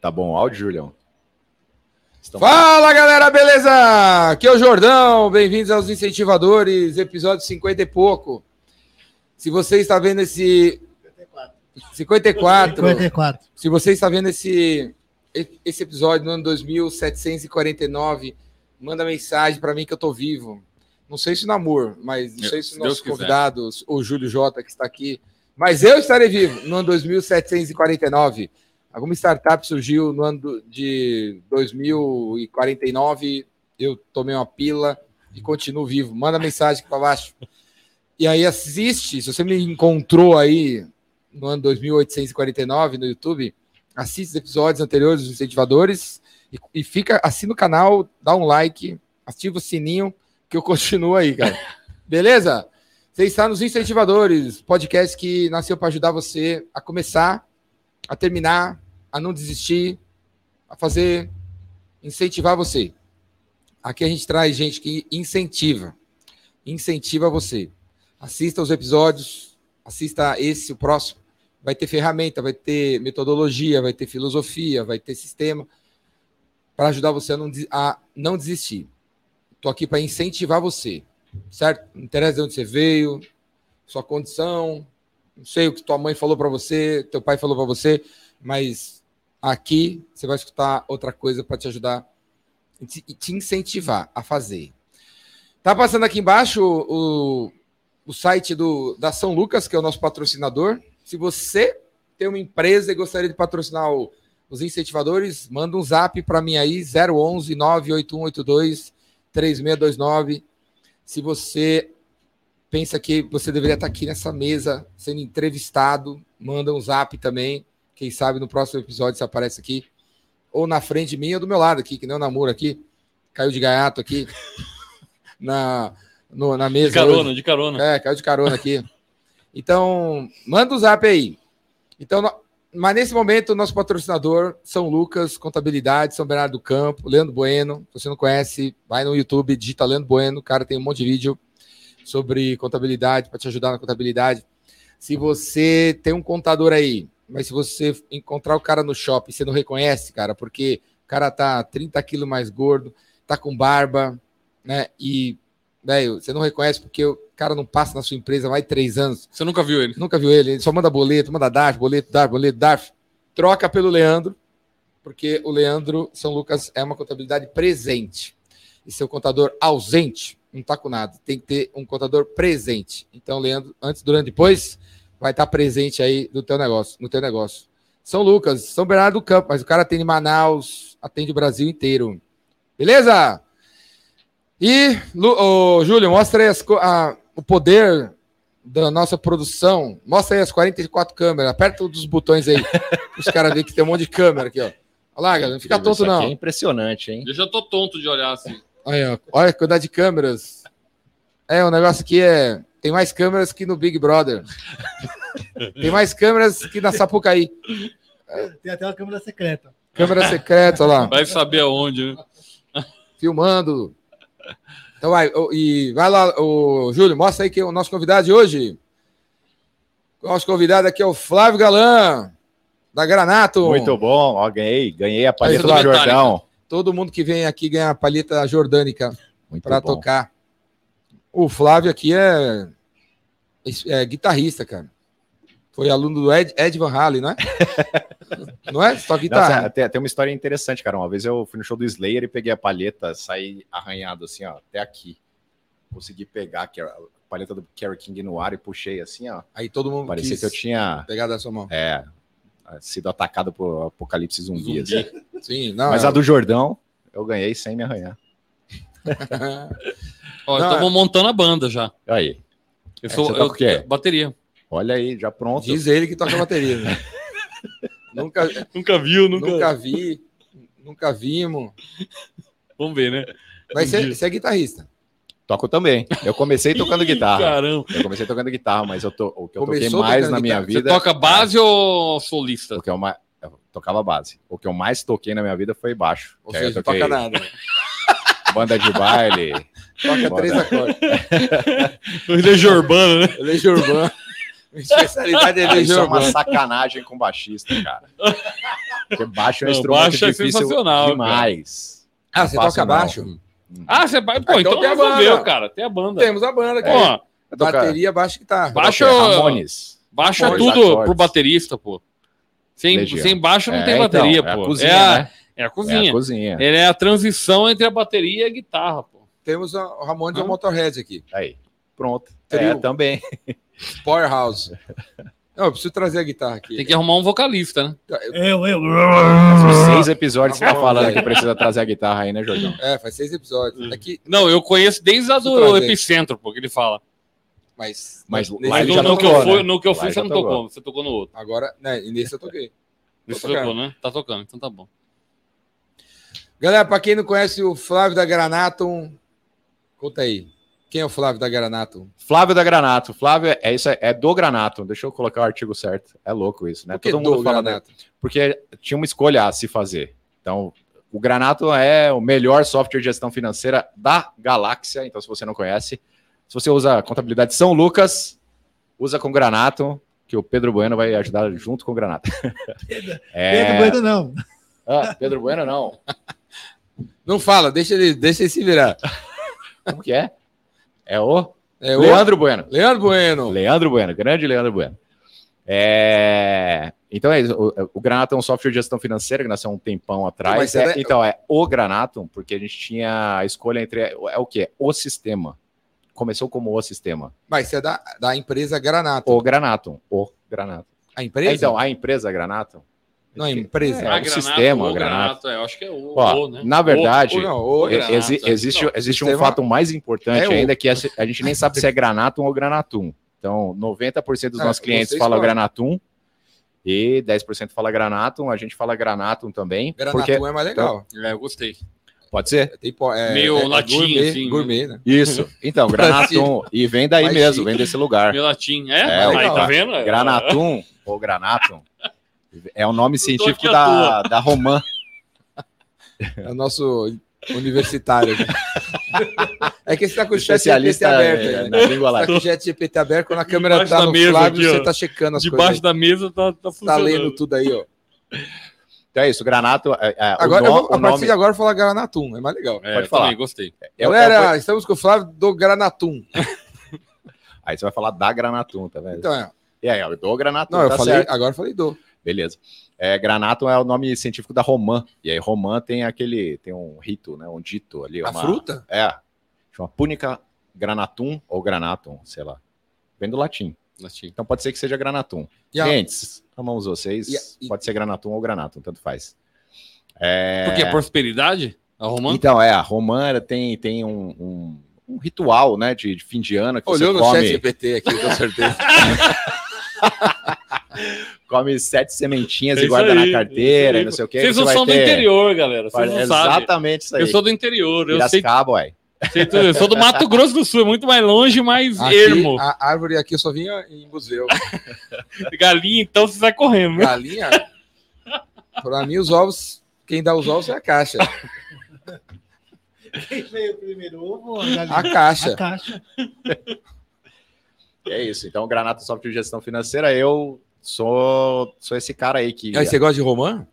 Tá bom o áudio, Julião? Estão... Fala galera, beleza? Aqui é o Jordão, bem-vindos aos Incentivadores, episódio 50 e pouco. Se você está vendo esse. 54. 54. Se você está vendo esse, esse episódio no ano 2749, manda mensagem para mim que eu tô vivo. Não sei se no amor, mas não sei se o nosso convidado, o Júlio Jota, que está aqui. Mas eu estarei vivo no ano 2749. Alguma startup surgiu no ano de 2049, eu tomei uma pila e continuo vivo. Manda mensagem aqui para baixo. E aí assiste, se você me encontrou aí no ano 2849 no YouTube, assiste os episódios anteriores dos incentivadores e, e fica, assina o canal, dá um like, ativa o sininho que eu continuo aí, cara. Beleza? Você está nos incentivadores, podcast que nasceu para ajudar você a começar, a terminar, a não desistir, a fazer, incentivar você. Aqui a gente traz gente que incentiva, incentiva você. Assista os episódios, assista esse, o próximo. Vai ter ferramenta, vai ter metodologia, vai ter filosofia, vai ter sistema para ajudar você a não, a não desistir. Estou aqui para incentivar você, certo? Não interessa de onde você veio, sua condição, não sei o que tua mãe falou para você, teu pai falou para você, mas aqui você vai escutar outra coisa para te ajudar e te, incentivar a fazer. Tá passando aqui embaixo o, o site do, da São Lucas, que é o nosso patrocinador. Se você tem uma empresa e gostaria de patrocinar o, os incentivadores, manda um zap para mim aí, 011 98182 3629. Se você pensa que você deveria estar aqui nessa mesa sendo entrevistado, manda um zap também. Quem sabe no próximo episódio você aparece aqui. Ou na frente de mim ou do meu lado aqui, que nem o namoro aqui. Caiu de gaiato aqui. na, no, na mesa. De carona, hoje. de carona. É, caiu de carona aqui. Então, manda o um zap aí. Então, mas nesse momento, nosso patrocinador, São Lucas, Contabilidade, São Bernardo do Campo, Leandro Bueno. Se você não conhece, vai no YouTube, digita Leandro Bueno. O cara tem um monte de vídeo sobre contabilidade, para te ajudar na contabilidade. Se você tem um contador aí, mas se você encontrar o cara no shopping, você não reconhece, cara, porque o cara tá 30 quilos mais gordo, tá com barba, né? E, velho, você não reconhece porque o cara não passa na sua empresa mais três anos. Você nunca viu ele? Nunca viu ele. Ele só manda boleto, manda DARF, boleto, DARF, boleto, DARF. Troca pelo Leandro, porque o Leandro São Lucas é uma contabilidade presente. E seu contador ausente não está com nada. Tem que ter um contador presente. Então, Leandro, antes, durante, depois, vai estar tá presente aí no teu negócio, no teu negócio. São Lucas, São Bernardo do Campo, mas o cara atende Manaus, atende o Brasil inteiro. Beleza? E, Lu, Júlio, mostra aí as, a, o poder da nossa produção. Mostra aí as 44 câmeras. Aperta um dos botões aí. os caras veem que tem um monte de câmera aqui, ó. Olha lá, galera. Não fica tonto, não. é impressionante, hein? Eu já tô tonto de olhar assim. Olha, olha a quantidade de câmeras. É, o negócio aqui é. Tem mais câmeras que no Big Brother. tem mais câmeras que na Sapucaí. Tem até uma câmera secreta. Câmera secreta, olha lá. Vai saber aonde, né? Filmando. Então vai, e vai lá, o Júlio, mostra aí que o nosso convidado de hoje. O nosso convidado aqui é o Flávio Galan, da Granato. Muito bom, ó, ganhei, ganhei a paleta do Jordão. Todo mundo que vem aqui ganha a paleta jordânica para tocar. O Flávio aqui é, é guitarrista, cara. Foi aluno do Ed, Ed Van Halen, não é? não é? Só guitarra. Nossa, tem, tem, uma história interessante, cara. Uma vez eu fui no show do Slayer e peguei a palheta, saí arranhado assim, ó, até aqui. Consegui pegar a paleta do Kerry King no ar e puxei assim, ó. Aí todo mundo Parecia que eu tinha... Pegado a sua mão. É, sido atacado por apocalipse zumbi. zumbi. Assim. Sim, não, Mas é... a do Jordão, eu ganhei sem me arranhar. Ó, estamos é... montando a banda já. Aí. Eu sou é, eu, eu, bateria. Olha aí, já pronto. Diz ele que toca bateria. Né? nunca, nunca viu, nunca... nunca vi, nunca vimos. Vamos ver, né? Mas você, você é guitarrista. Toco também. Eu comecei tocando guitarra. Caramba. Eu comecei tocando guitarra, mas eu to, o que eu toquei mais na minha vida. Você toca base é, ou solista? O que eu, mais, eu tocava base. O que eu mais toquei na minha vida foi baixo. Ou seja, não toca nada. Banda de baile. Toca três acordes. Legião urbano, né? Legião urbano. especialidade é Legião Isso é uma sacanagem com baixista, cara. Porque baixo é um instrumento baixo é difícil sensacional, demais. Ah, você Não toca não. baixo? Ah, você vai. Pô, então, então tem a banda. cara. Tem a banda. Temos a banda aqui. Toco- Bateria, baixo e guitarra. Baixo- Ramones. baixo é Bons tudo acordes. pro baterista, pô. Sem, Legião. sem baixo não É, tem então, bateria, é a pô. cozinha, é, a, né? É a É a cozinha. cozinha. Ele é a transição entre a bateria e a guitarra, pô. Temos o Ramon de Ah. Motorhead aqui. Aí, pronto. Trio. É, também. Powerhouse. Não, eu preciso trazer a guitarra aqui. Tem que arrumar um vocalista, né? Eu, eu. Seis episódios que você tá falando que precisa trazer a guitarra aí, né, Jordão? É, faz seis episódios. Aqui, Não, eu conheço desde a do. Epicentro, pô, que ele fala. mas. Mas nesse- ele no, no que eu tocou, fui, né? no que eu fui, você não tocou. tocou. Você tocou no outro. Agora, né, e nesse eu toquei. Você tocando. tocou, né? Tá tocando, então tá bom. Galera, pra quem não conhece o Flávio da Granatum, conta aí. Quem é o Flávio da Granatum? Flávio da Granato. Flávio é isso, é do Granato. Deixa eu colocar o artigo certo. É louco isso, né? Por que Todo mundo do fala? Granatum? porque tinha uma escolha a se fazer. Então, o Granato é o melhor software de gestão financeira da galáxia. Então, se você não conhece, se você usa a contabilidade São Lucas, usa com Granato, que o Pedro Bueno vai ajudar junto com o Granato. Pedro É... Bueno não. Ah, Pedro Bueno não. Não fala, deixa ele, deixa ele se virar. Como que é? É o É o Leandro Bueno. Leandro Bueno. Leandro Bueno, grande Leandro Bueno. É, Então é isso. O, o Granatum é um software de gestão financeira que nasceu um tempão atrás. É- é da- Então é o Granatum, porque a gente tinha a escolha entre. É o que? O sistema. Começou como o sistema. Mas você é da, da empresa Granatum. O Granatum. O Granatum. A empresa? Então, a empresa Granatum. Não, a empresa. É, Ah, o sistema, o o Granato. é, eu acho que é o, Ó, o, né? na verdade, Ou não, ou o Granato, exi- é. existe Não, existe um sistema- fato mais importante É ainda que é- a gente nem sabe se é Granatum ou Granatum. Então, 90% dos É, nossos clientes falam. Granatum e 10% fala Granatum. A gente fala Granatum também. Granatum porque é mais legal. É, eu gostei. Pode ser? Tem, po- é, Meio é, é latim, gourmet, assim, né? gourmet, né? Isso. Então, Granatum. E vem daí mesmo, vem desse lugar. Meu latim. É? É, Aí, legal. tá vendo? Granatum ou Granatum é o nome científico da, da romã. É o nosso universitário. aqui. é que você tá com o chat GPT Especialista aberto é, né? na língua Você tá com o chat GPT aberto, quando a câmera Debaixo tá no mesa Flávio, aqui, você tá checando as Debaixo coisas. da mesa tá, tá aí. Tá funcionando. lendo tudo aí, ó. Então é isso, Granato. é- é, o Agora, eu vou, a partir nome- de agora, eu vou falar Granatum. É mais legal. É, Pode eu falar. também gostei. é- é- Galera, estamos com o Flávio do Granatum. Aí você vai falar da Granatum, tá vendo? Então, é. E aí, ó, do Granatum, Não, eu tá falei, certo. agora eu falei do. Beleza. É, Granatum é o nome científico da romã. E aí, romã tem aquele, tem um rito, né? Um dito ali. A uma- fruta? É. Chama Punica Granatum ou Granatum, sei lá. Vem do latim. Latim. Então pode ser que seja Granatum. E a- Clientes, amamos vocês. E a- Pode ser Granatum ou Granatum, tanto faz. É... Porque é prosperidade? A romã? Então, é, a romã tem, tem um, um, um ritual, né, de, de fim de ano que Olhou você no come, chat GPT aqui, com certeza. come sete sementinhas É e guarda aí, na carteira é e não sei o quê. Vocês você não vai são do ter- interior, galera. Vocês Vai- não sabem. Exatamente isso aí. Eu sou do interior. Eu sei, Piracicaba, ué. Eu sou do Mato Grosso do Sul. É muito mais longe, mais Aqui, ermo. a árvore aqui eu só vinha em museu. Galinha, então você sai correndo. né? Galinha, pra mim, os ovos, quem dá os ovos é a caixa. Quem veio primeiro? Ovo ou a galinha? A caixa. A caixa. É isso. Então, Granata Software de Gestão Financeira, eu sou, sou esse cara aí que. Aí você gosta de romã?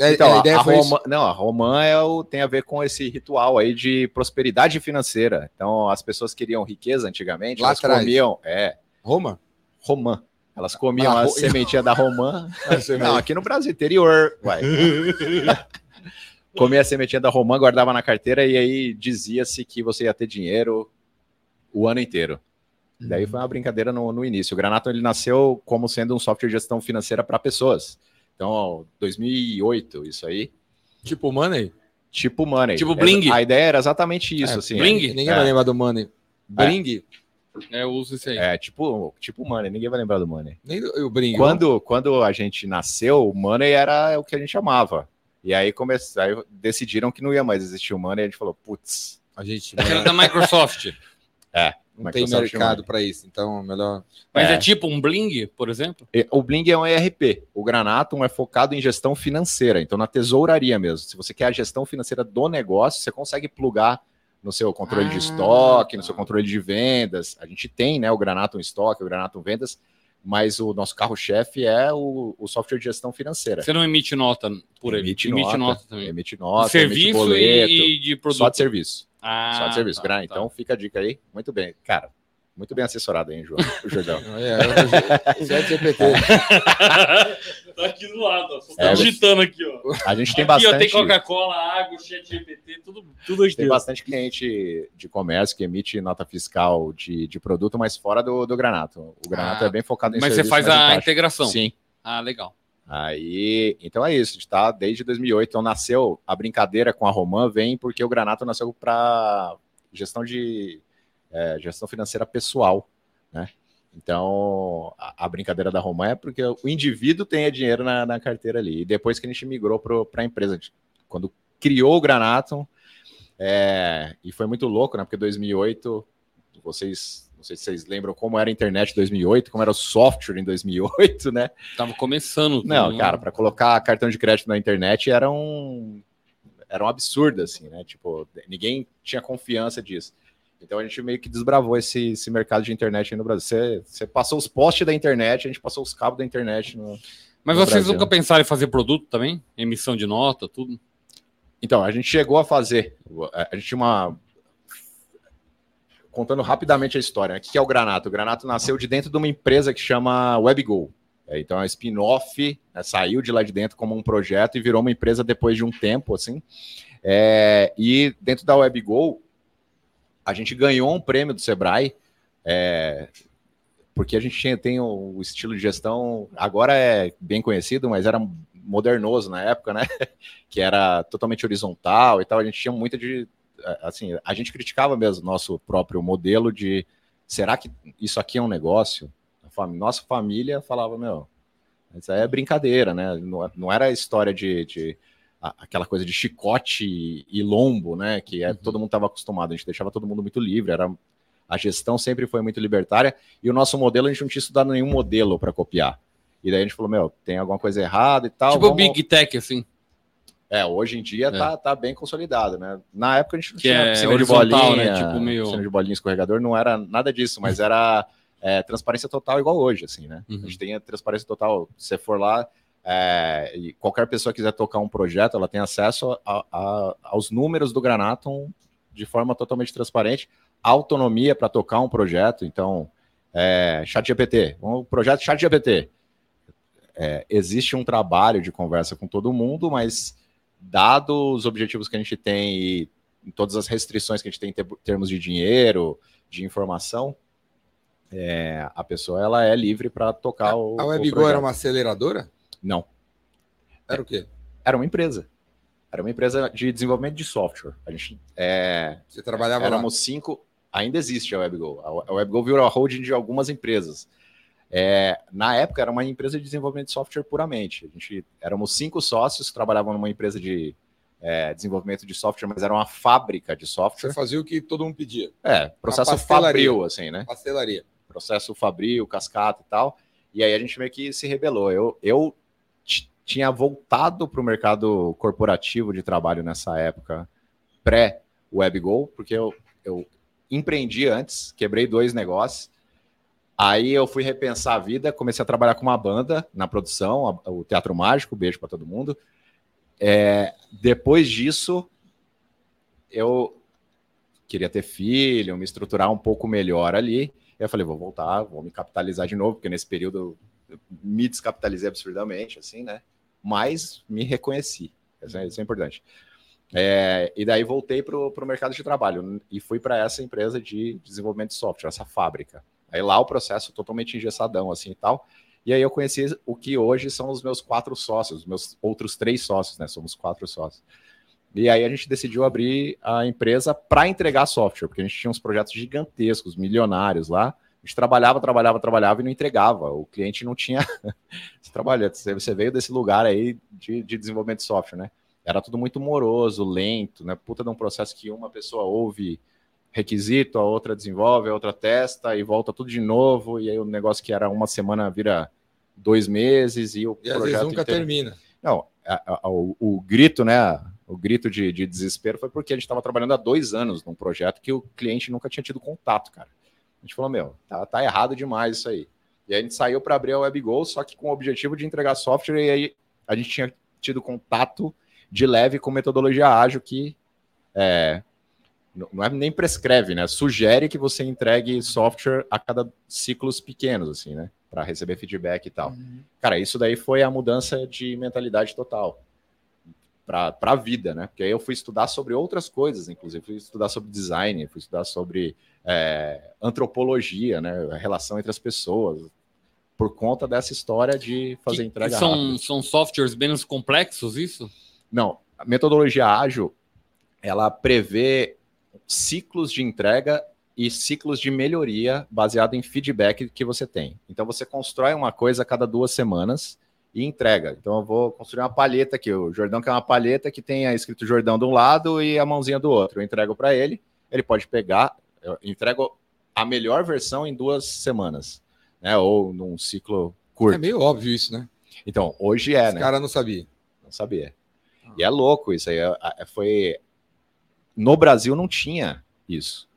É, Então, a a, a romã, não, a romã é o, tem a ver com esse ritual aí de prosperidade financeira. Então, as pessoas queriam riqueza antigamente, Lá elas atrás. comiam, é, Roma? romã. Elas comiam Ah, a ro- sementinha da romã. Não, aqui no Brasil, interior, vai. Comia a sementinha da romã, guardava na carteira e aí dizia-se que você ia ter dinheiro o ano inteiro. Daí foi uma brincadeira no, no início. O Granato ele nasceu como sendo um software de gestão financeira para pessoas. Então, ó, 2008, isso aí. Tipo Money? Tipo Money. Tipo É, Bling. A ideia era exatamente isso, É, assim. Bling? Ninguém É. vai lembrar do Money. Bring? É, eu uso isso aí. É, tipo, tipo Money. Ninguém vai lembrar do Money. Nem do, o Bring. Quando, quando a gente nasceu, o Money era o que a gente chamava. E aí, come... aí decidiram que não ia mais existir o Money. E a gente falou, putz, A gente Aquela da Microsoft. Não tem mercado para isso, então melhor. Mas é. É. tipo um bling, por exemplo? E O Bling é um ERP. O Granatum é focado em gestão financeira, então na tesouraria mesmo. Se você quer a gestão financeira do negócio, você consegue plugar no seu controle Ah, de estoque, no tá. seu controle de vendas. A gente tem, né, o Granatum Estoque, o Granatum Vendas, mas o nosso carro-chefe é o, o software de gestão financeira. Você não emite nota por ele? Emite nota, também. Emite nota, emite serviço boleto, e de produto. só de serviço. Ah, só de serviço. tá, Gra- tá. Então fica a dica aí. Muito bem. Cara, muito bem assessorado aí, João, o Jordão. É, GPT. tá aqui do lado, ó. Só É, tá digitando aqui, ó. A gente tem aqui, ó, bastante. tem Coca-Cola, água, chat GPT, tudo, tudo. Tem bastante cliente de comércio que emite nota fiscal de, de produto, mas fora do, do Granato. O Granato Ah, é bem focado em Mas você serviço, faz mas em a integração. Sim. Ah, legal. Aí, então é isso, tá desde 2008. Então nasceu a brincadeira com a Roman, vem porque o Granato nasceu para gestão de é, gestão financeira pessoal, né? Então a, a brincadeira da Roman é porque o indivíduo tenha dinheiro na, na carteira ali. E depois que a gente migrou para a empresa, quando criou o Granato, é, e foi muito louco, né? Porque 2008, vocês não sei se vocês lembram como era a internet em 2008, como era o software em 2008, né? Tava começando. Não, né? cara, para colocar cartão de crédito na internet era um era um absurdo assim, né? Tipo, ninguém tinha confiança disso. Então a gente meio que desbravou esse, esse mercado de internet aí no Brasil. Você, você passou os postes da internet, a gente passou os cabos da internet. No... Mas no vocês Brasil. nunca pensaram em fazer produto também? Emissão de nota, tudo? Então, a gente chegou a fazer. A gente tinha uma. Contando rapidamente a história, né? o que é o Granato? O Granato nasceu de dentro de uma empresa que chama WebGo. É, Então, é spin-off, né? saiu de lá de dentro como um projeto e virou uma empresa depois de um tempo, assim. É, e dentro da WebGo, a gente ganhou um prêmio do Sebrae, é, porque a gente tinha, tem o, o estilo de gestão, agora é bem conhecido, mas era modernoso na época, né? que era totalmente horizontal e tal. A gente tinha muita de. Assim, a gente criticava mesmo nosso próprio modelo de será que isso aqui é um negócio? Nossa família falava, meu, isso aí é brincadeira, né? Não, não era a história de, de- aquela coisa de chicote e, lombo, né? Que é, todo mundo estava acostumado, a gente deixava todo mundo muito livre, era. A gestão sempre foi muito libertária e o nosso modelo a gente não tinha estudado nenhum modelo para copiar. E daí a gente falou, meu, tem alguma coisa errada e tal. tipo vamos- Big Tech, assim. É, hoje em dia tá, tá bem consolidado, né? Na época a gente não Que tinha é piscina de horizontal, bolinha, né? Tipo, meio- piscina de bolinha escorregador, não era nada disso, mas era é, transparência total igual hoje, assim, né? Uhum. A gente tem a transparência total. Se você for lá é, e qualquer pessoa quiser tocar um projeto, ela tem acesso a- a- aos números do Granatum de forma totalmente transparente, autonomia para tocar um projeto. Então, é, ChatGPT, um projeto ChatGPT. É, existe um trabalho de conversa com todo mundo, mas dado os objetivos que a gente tem e todas as restrições que a gente tem em ter- termos de dinheiro, de informação, é, a pessoa ela é livre para tocar o. A o WebGo projeto. era uma aceleradora? Não, Era o quê? era uma empresa. Era uma empresa de desenvolvimento de software. A gente é, Você trabalhava lá? éramos cinco. Ainda existe a WebGo. A a WebGo virou a holding de algumas empresas. É, na época era uma empresa de desenvolvimento de software puramente. A gente éramos cinco sócios que trabalhavam numa empresa de é, desenvolvimento de software, mas era uma fábrica de Você software. fazia o que todo mundo pedia. É, processo fabril, assim, né? Pastelaria. processo fabril, cascata e tal. E aí a gente meio que se rebelou. Eu, eu tinha voltado para o mercado corporativo de trabalho nessa época, pré-WebGo, porque eu, eu empreendi antes, quebrei dois negócios. Aí eu fui repensar a vida, comecei a trabalhar com uma banda na produção, o Teatro Mágico, beijo para todo mundo. É, depois disso, eu queria ter filho, me estruturar um pouco melhor ali. Eu falei, vou voltar, vou me capitalizar de novo, porque nesse período eu me descapitalizei absurdamente, assim, né? Mas me reconheci. Isso é, é importante. É, e daí voltei para o mercado de trabalho e fui para essa empresa de desenvolvimento de software, essa fábrica. Aí lá o processo totalmente engessadão, assim e tal. E aí eu conheci o que hoje são os meus quatro sócios, os meus outros três sócios, né? Somos quatro sócios. E aí a gente decidiu abrir a empresa para entregar software, porque a gente tinha uns projetos gigantescos, milionários lá. A gente trabalhava, trabalhava, trabalhava e não entregava. O cliente não tinha. você trabalha, você você veio desse lugar aí de, de desenvolvimento de software, né? Era tudo muito moroso, lento, né? Puta de um processo que uma pessoa ouve requisito, a outra desenvolve, a outra testa e volta tudo de novo. E aí o negócio que era uma semana vira dois meses e o E às vezes projeto nunca inteiro- termina. não, a- a- o, o grito, né? O grito de, de desespero foi porque a gente estava trabalhando há dois anos num projeto que o cliente nunca tinha tido contato, cara. A gente falou, meu, tá, tá errado demais isso aí. E aí a gente saiu para abrir a WebGo, só que com o objetivo de entregar software, e aí a gente tinha tido contato de leve com metodologia ágil que é, não é nem prescreve, né? Sugere que você entregue software a cada ciclos pequenos, assim, né? Para receber feedback e tal. Uhum. Cara, isso daí foi a mudança de mentalidade total para a vida, né? Porque aí eu fui estudar sobre outras coisas, inclusive fui estudar sobre design, fui estudar sobre é, antropologia, né? A relação entre as pessoas, por conta dessa história de fazer que, entrega são, rápida. São softwares menos complexos, isso? Não, a metodologia ágil, ela prevê ciclos de entrega e ciclos de melhoria baseado em feedback que você tem. Então você constrói uma coisa a cada duas semanas e entrega. Então eu vou construir uma palheta aqui. O Jordão quer uma palheta que tenha escrito Jordão de um lado e a mãozinha do outro. Eu entrego para ele, ele pode pegar, eu entrego a melhor versão em duas semanas, né? Ou num ciclo curto. É meio óbvio isso, né? Então, hoje é, Esse né? cara não sabia. Não sabia. E é louco isso aí. É, é, foi no Brasil não tinha isso.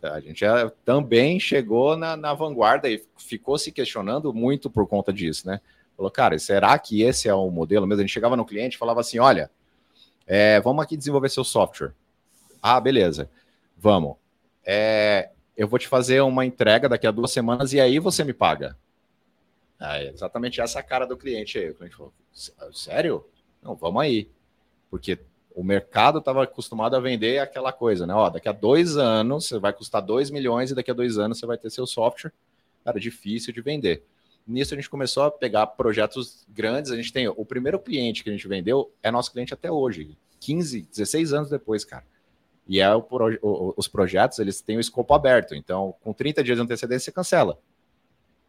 A gente já também chegou na, na vanguarda e ficou se questionando muito por conta disso, né? Falou, cara, será que esse é o modelo mesmo? A gente chegava no cliente e falava assim: olha, é, vamos aqui desenvolver seu software. Ah, beleza, vamos. É, eu vou te fazer uma entrega daqui a duas semanas e aí você me paga. É exatamente essa cara do cliente aí. O cliente falou: sério? Não, vamos aí. Porque o mercado estava acostumado a vender aquela coisa, né? Ó, daqui a dois anos você vai custar 2 milhões e daqui a dois anos você vai ter seu software. Cara, difícil de vender. Nisso a gente começou a pegar projetos grandes. A gente tem o primeiro cliente que a gente vendeu é nosso cliente até hoje, 15, 16 anos depois, cara. E é o, o, os projetos, eles têm o escopo aberto. Então, com 30 dias de antecedência, você cancela.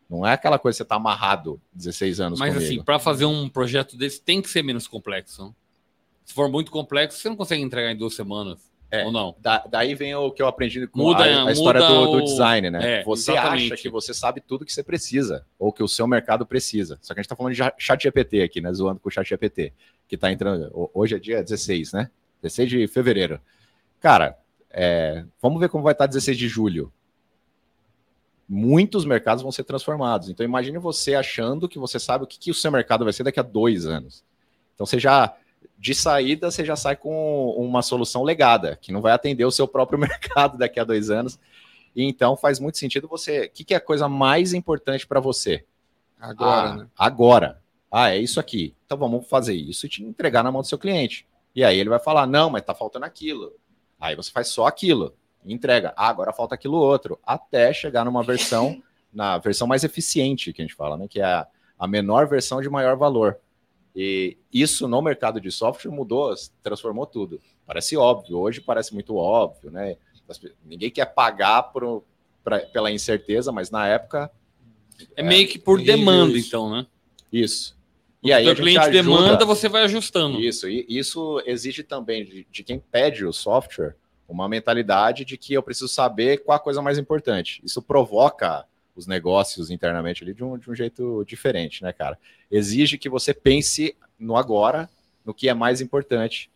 Não é aquela coisa que você está amarrado 16 anos Mas comigo. assim, para fazer um projeto desse tem que ser menos complexo. Não? Se for muito complexo, você não consegue entregar em duas semanas. É, ou não? Da, daí vem o que eu aprendi com muda, a, a história do, do, design, né? É, você exatamente. acha que você sabe tudo que você precisa, ou que o seu mercado precisa. Só que a gente está falando de chat GPT aqui, né? Zoando com o chat GPT, que está entrando. Hoje é dia 16, né? 16 de fevereiro. Cara, é, vamos ver como vai estar 16 de julho. Muitos mercados vão ser transformados. Então imagine você achando que você sabe o que, que o seu mercado vai ser daqui a dois anos. Então você já de saída você já sai com uma solução legada, que não vai atender o seu próprio mercado daqui a dois anos. E então faz muito sentido você. O que, que é a coisa mais importante para você? Agora, ah, né? Agora. Ah, é isso aqui. Então vamos fazer isso e te entregar na mão do seu cliente. E aí ele vai falar: não, mas tá faltando aquilo. Aí você faz só aquilo. Entrega. Ah, agora falta aquilo outro. Até chegar numa versão, na versão mais eficiente que a gente fala, né? Que é a, a menor versão de maior valor. E isso no mercado de software mudou, transformou tudo. Parece óbvio, hoje parece muito óbvio, né? Ninguém quer pagar por, pra, pela incerteza, mas na época. É, é meio que por demanda, isso. então, né? Isso. E aí o cliente ajuda... demanda, você vai ajustando. Isso, e isso exige também de, de, quem pede o software uma mentalidade de que eu preciso saber qual a coisa mais importante. Isso provoca os negócios internamente ali de um, de um jeito diferente, né, cara? Exige que você pense no agora, no que é mais importante.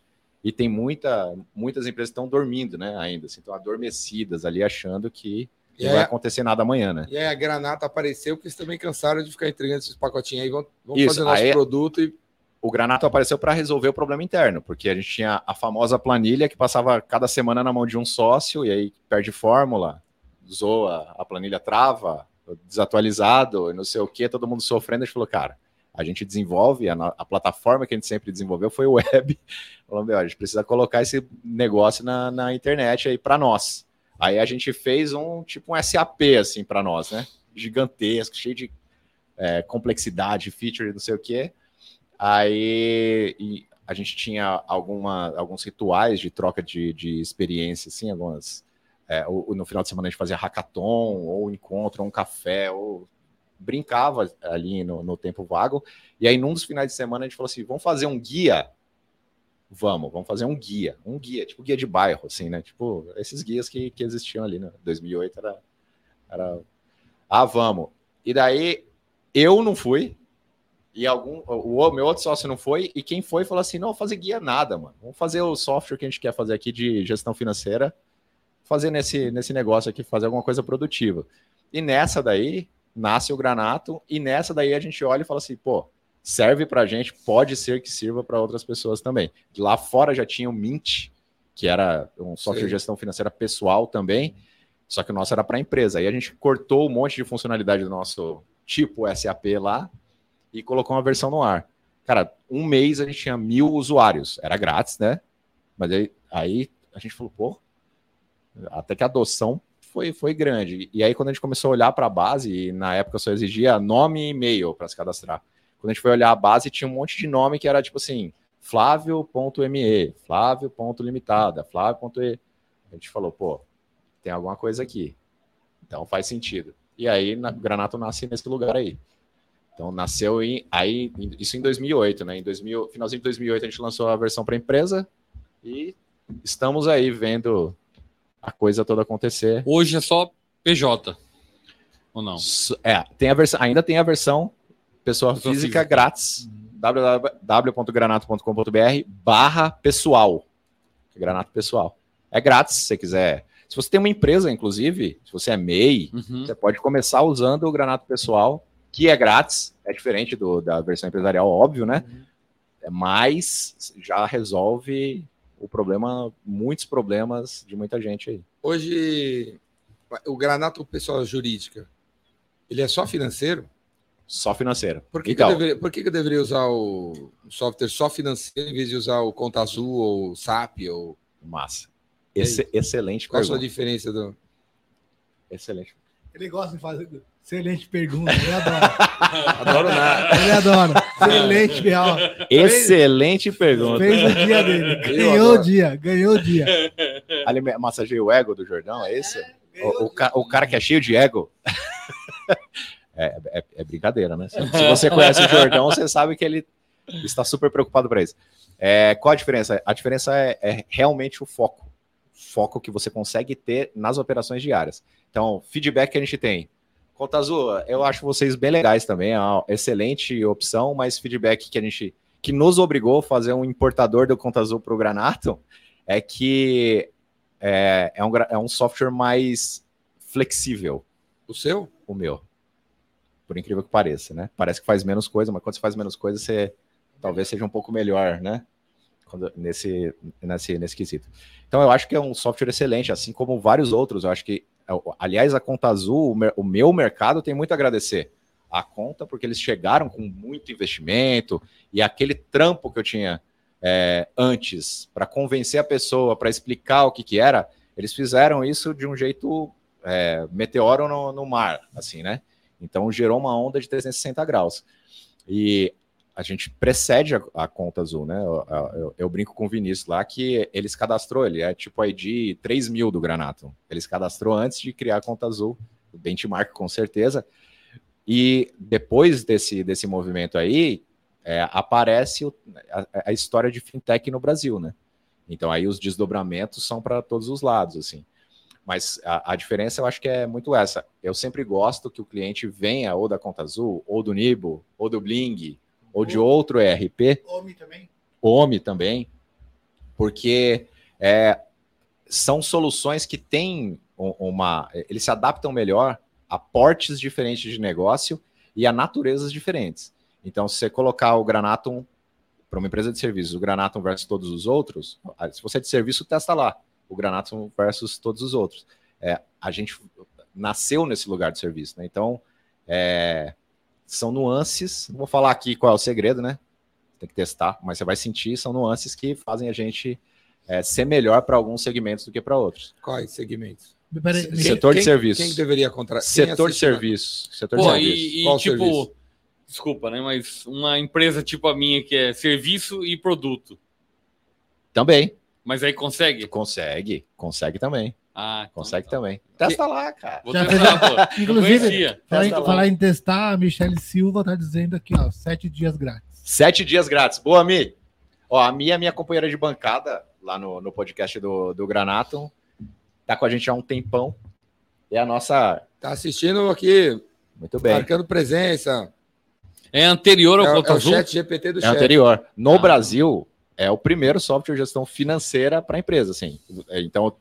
E tem muita, muitas empresas que estão dormindo, né, ainda, assim, estão adormecidas ali, achando que não vai acontecer nada amanhã, né? E aí a Granata apareceu, porque eles também cansaram de ficar entregando esses pacotinhos aí, vamos, vamos fazer nosso aí, produto e o Granato apareceu para resolver o problema interno, porque a gente tinha a famosa planilha que passava cada semana na mão de um sócio, e aí perde fórmula, zoa, a planilha trava, desatualizado, não sei o que, todo mundo sofrendo. A gente falou, cara, a gente desenvolve, a, a plataforma que a gente sempre desenvolveu foi o web. Falou, meu, a gente precisa colocar esse negócio na, na internet aí para nós. Aí a gente fez um tipo um SAP assim para nós, né? Gigantesco, cheio de é, complexidade, feature, não sei o que. Aí a gente tinha alguma, alguns rituais de troca de, de experiência, assim, algumas é, ou, no final de semana a gente fazia hackathon, ou encontro, ou um café, ou brincava ali no, no, tempo vago. E aí, num dos finais de semana, a gente falou assim: vamos fazer um guia? Vamos, vamos fazer um guia, um guia, tipo guia de bairro, assim, né? Tipo, esses guias que, que existiam ali, né? 2008 era, era. Ah, vamos. E daí, eu não fui, e algum o meu outro sócio não foi, e quem foi falou assim: não, fazer guia nada, mano. Vamos fazer o software que a gente quer fazer aqui de gestão financeira fazer nesse, nesse negócio aqui, fazer alguma coisa produtiva. E nessa daí, nasce o Granato, e nessa daí a gente olha e fala assim, pô, serve pra gente, pode ser que sirva para outras pessoas também. Lá fora já tinha o Mint, que era um software Sim. de gestão financeira pessoal também, só que o nosso era para empresa. Aí a gente cortou um monte de funcionalidade do nosso tipo SAP lá e colocou uma versão no ar. Cara, um mês a gente tinha mil usuários, era grátis, né? Mas aí, aí a gente falou, pô, até que a adoção foi, foi grande. E aí, quando a gente começou a olhar para a base, e na época só exigia nome e e-mail para se cadastrar. Quando a gente foi olhar a base, tinha um monte de nome que era tipo assim, flávio.me, flávio.limitada, flávio.e. A gente falou, pô, tem alguma coisa aqui. Então faz sentido. E aí, na, Granato nasce nesse lugar aí. Então nasceu em, aí, isso em 2008, né? Em 2000, finalzinho de 2008 a gente lançou a versão para empresa e estamos aí vendo a coisa toda acontecer. Hoje é só PJ. Ou não? É, tem a versão, ainda tem a versão pessoa, Pessoa física, física. grátis, www.granato.com.br barra pessoal. Granato pessoal. É grátis, se você quiser. Se você tem uma empresa, inclusive, se você é MEI, Uhum. você pode começar usando o Granato pessoal, que é grátis, é diferente do, da versão empresarial, óbvio, né? É, Mas já resolve o problema, muitos problemas de muita gente aí. Hoje, o Granato pessoal jurídica, ele é só financeiro? Só financeiro. Por que, então, que, eu, deveria, por que, que eu deveria usar o software só financeiro em vez de usar o Conta Azul ou o SAP? Ou... massa. Esse, excelente Qual a sua pergunta. diferença do. Excelente. Ele gosta de fazer excelente pergunta. Ele adora. Adoro nada. Ele adora. Excelente, real. Excelente pergunta. Fez o dia dele. Ganhou o dia. Ganhou o dia. Ali massageia o ego do Jordão, é esse? Ganhou O, o ca- o cara que é cheio de ego. é, é- é brincadeira, né? Se se você conhece o Jordão, você sabe que ele está super preocupado para isso. É, qual a diferença? A diferença é, é realmente o foco. Foco que você consegue ter nas operações diárias. Então, feedback que a gente tem. Conta Azul, eu acho vocês bem legais também, é uma excelente opção, mas feedback que a gente que nos obrigou a fazer um importador do Conta Azul para o Granato é que é, é, um, é um software mais flexível, O seu? o meu. Por incrível que pareça, né? Parece que faz menos coisa, mas quando você faz menos coisa, você talvez seja um pouco melhor, né? Quando- nesse, nesse, nesse quesito. Então, eu acho que é um software excelente, assim como vários outros. Eu acho que, aliás, a Conta Azul, o, meu mercado tem muito a agradecer à conta, porque eles chegaram com muito investimento e aquele trampo que eu tinha é, antes para convencer a pessoa, para explicar o que, que era, eles fizeram isso de um jeito é, meteoro no, no mar, assim, né? Então gerou uma onda de 360 graus. E a gente precede a, a conta azul, né? Eu, eu- eu brinco com o Vinícius lá que eles cadastrou, ele é tipo ID 3 mil do Granato. Eles cadastrou antes de criar a conta azul, benchmark com certeza. E depois desse, desse movimento aí, é, aparece o- a, a história de fintech no Brasil, né? Então aí os desdobramentos são para todos os lados, assim. Mas a, a diferença eu acho que é muito essa. Eu sempre gosto que o cliente venha ou da Conta Azul, ou do Nibo, ou do Bling, ou de outro ERP, Homem também. OMI também, porque é, são soluções que têm uma. Eles se adaptam melhor a portes diferentes de negócio e a naturezas diferentes. Então, se você colocar o Granatum para uma empresa de serviços, o Granatum versus todos os outros, ah, se você é de serviço, testa lá o Granatum versus todos os outros. É, a gente nasceu nesse lugar de serviço, né? Então, é, são nuances. Não vou falar aqui qual é o segredo, né? Tem que testar, mas você vai sentir, são nuances que fazem a gente é, ser melhor para alguns segmentos do que para outros. Quais segmentos? Peraí, Quem- Setor de quem- serviços. Quem deveria contratar? Setor de serviços. Setor de Pô, serviços. e, e, tipo, serviço? desculpa, né? Mas uma empresa tipo a minha que é serviço e produto. Também. Mas aí consegue? Consegue. Consegue também. Ah, então Consegue tá. também. Testa lá, cara. Vou testar, pô. Inclusive, falar em, falar em testar, a Michelle Silva tá dizendo aqui, ó, sete dias grátis. Sete dias grátis. Boa, Mi. Ó, a Mi é minha companheira de bancada lá no, no podcast do, do Granatum. Tá com a gente há um tempão. É a nossa. Tá assistindo aqui, Muito bem. marcando presença. É anterior ao É, Conta é o Azul? chat GPT do É chat. anterior. No Ah. Brasil, é o primeiro software de gestão financeira para empresa, assim. Então,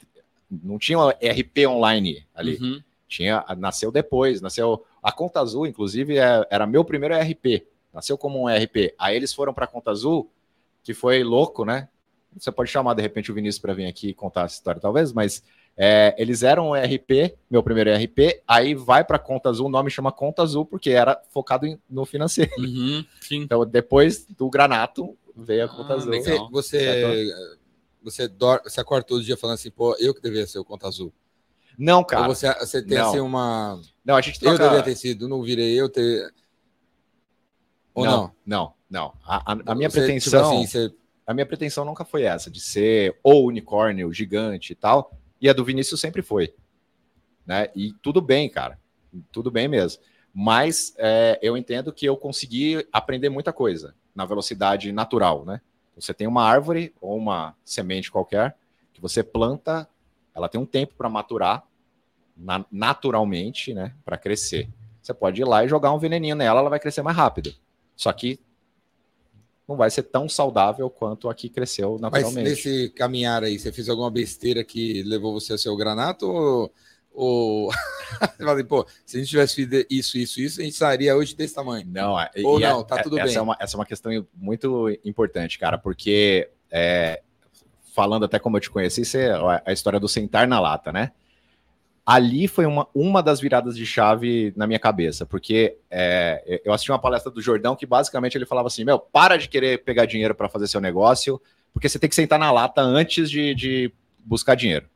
não tinha um RP online ali. Uhum. Tinha, nasceu depois, nasceu A Conta Azul, inclusive, é, era meu primeiro ERP. Nasceu como um ERP. Aí eles foram para a Conta Azul, que foi louco, né? Você pode chamar de repente o Vinícius para vir aqui contar essa história, talvez, mas é, eles eram um ERP, meu primeiro ERP, aí vai para Conta Azul, o nome chama Conta Azul, porque era focado em, no financeiro. Uhum, então, depois do Granato, veio a Conta Ah, Azul. legal. Você, você, você, dor- você acorda todo dia falando assim, pô, eu que deveria ser o Conta Azul. Não, cara. Ou você, você tem não. assim uma. Não, a gente Eu troca... deveria ter sido, não virei eu ter. Ou não? não, não, não. A, a- a minha Você, tipo pretensão... assim, você- A minha pretensão nunca foi essa, de ser o unicórnio gigante e tal. E a do Vinícius sempre foi. Né? E tudo bem, cara. Tudo bem mesmo. Mas é, eu entendo que eu consegui aprender muita coisa na velocidade natural, né? Você tem uma árvore ou uma semente qualquer que você planta, ela tem um tempo para maturar na- naturalmente, né? Para crescer. Você pode ir lá e jogar um veneninho nela, ela vai crescer mais rápido. Só que não vai ser tão saudável quanto a que cresceu Mas naturalmente. nesse caminhar aí, você fez alguma besteira que levou você a ser o granato? Ou. Ou... você fala assim, pô, se a gente tivesse feito isso, isso, isso, a gente estaria hoje desse tamanho. Não, é- Ou e não, é- tá tudo essa bem. É uma, essa é uma questão muito importante, cara, porque é, falando até como eu te conheci, você, a- a história do sentar na lata, né? Ali foi uma, uma das viradas de chave na minha cabeça, porque é, eu assisti uma palestra do Jordão que basicamente ele falava assim: Meu, para de querer pegar dinheiro para fazer seu negócio, porque você tem que sentar na lata antes de, de buscar dinheiro.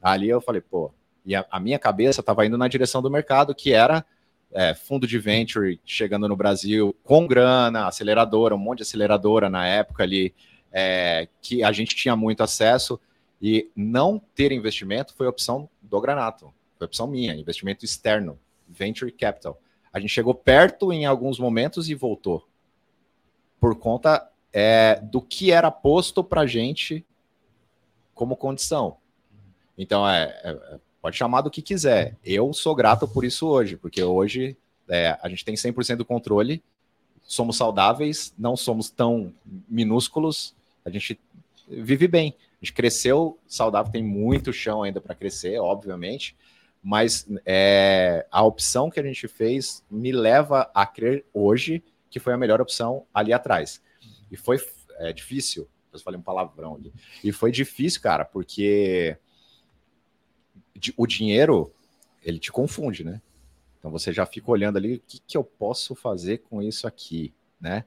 Ali eu falei, pô, e a, a minha cabeça estava indo na direção do mercado, que era é, fundo de venture chegando no Brasil com grana, aceleradora, um monte de aceleradora na época ali, é, que a gente tinha muito acesso. E não ter investimento foi opção do Granato, foi opção minha, investimento externo, venture capital. A gente chegou perto em alguns momentos e voltou, por conta é, do que era posto para gente como condição. Então, é, é, pode chamar do que quiser. Eu sou grato por isso hoje, porque hoje é, a gente tem 100% do controle, somos saudáveis, não somos tão minúsculos, a gente vive bem. A gente cresceu saudável, tem muito chão ainda para crescer, obviamente, mas é, a opção que a gente fez me leva a crer hoje que foi a melhor opção ali atrás. E foi é, difícil, eu falei um palavrão ali, e foi difícil, cara, porque o dinheiro, ele te confunde, né? Então você já fica olhando ali, o que, que eu posso fazer com isso aqui, né?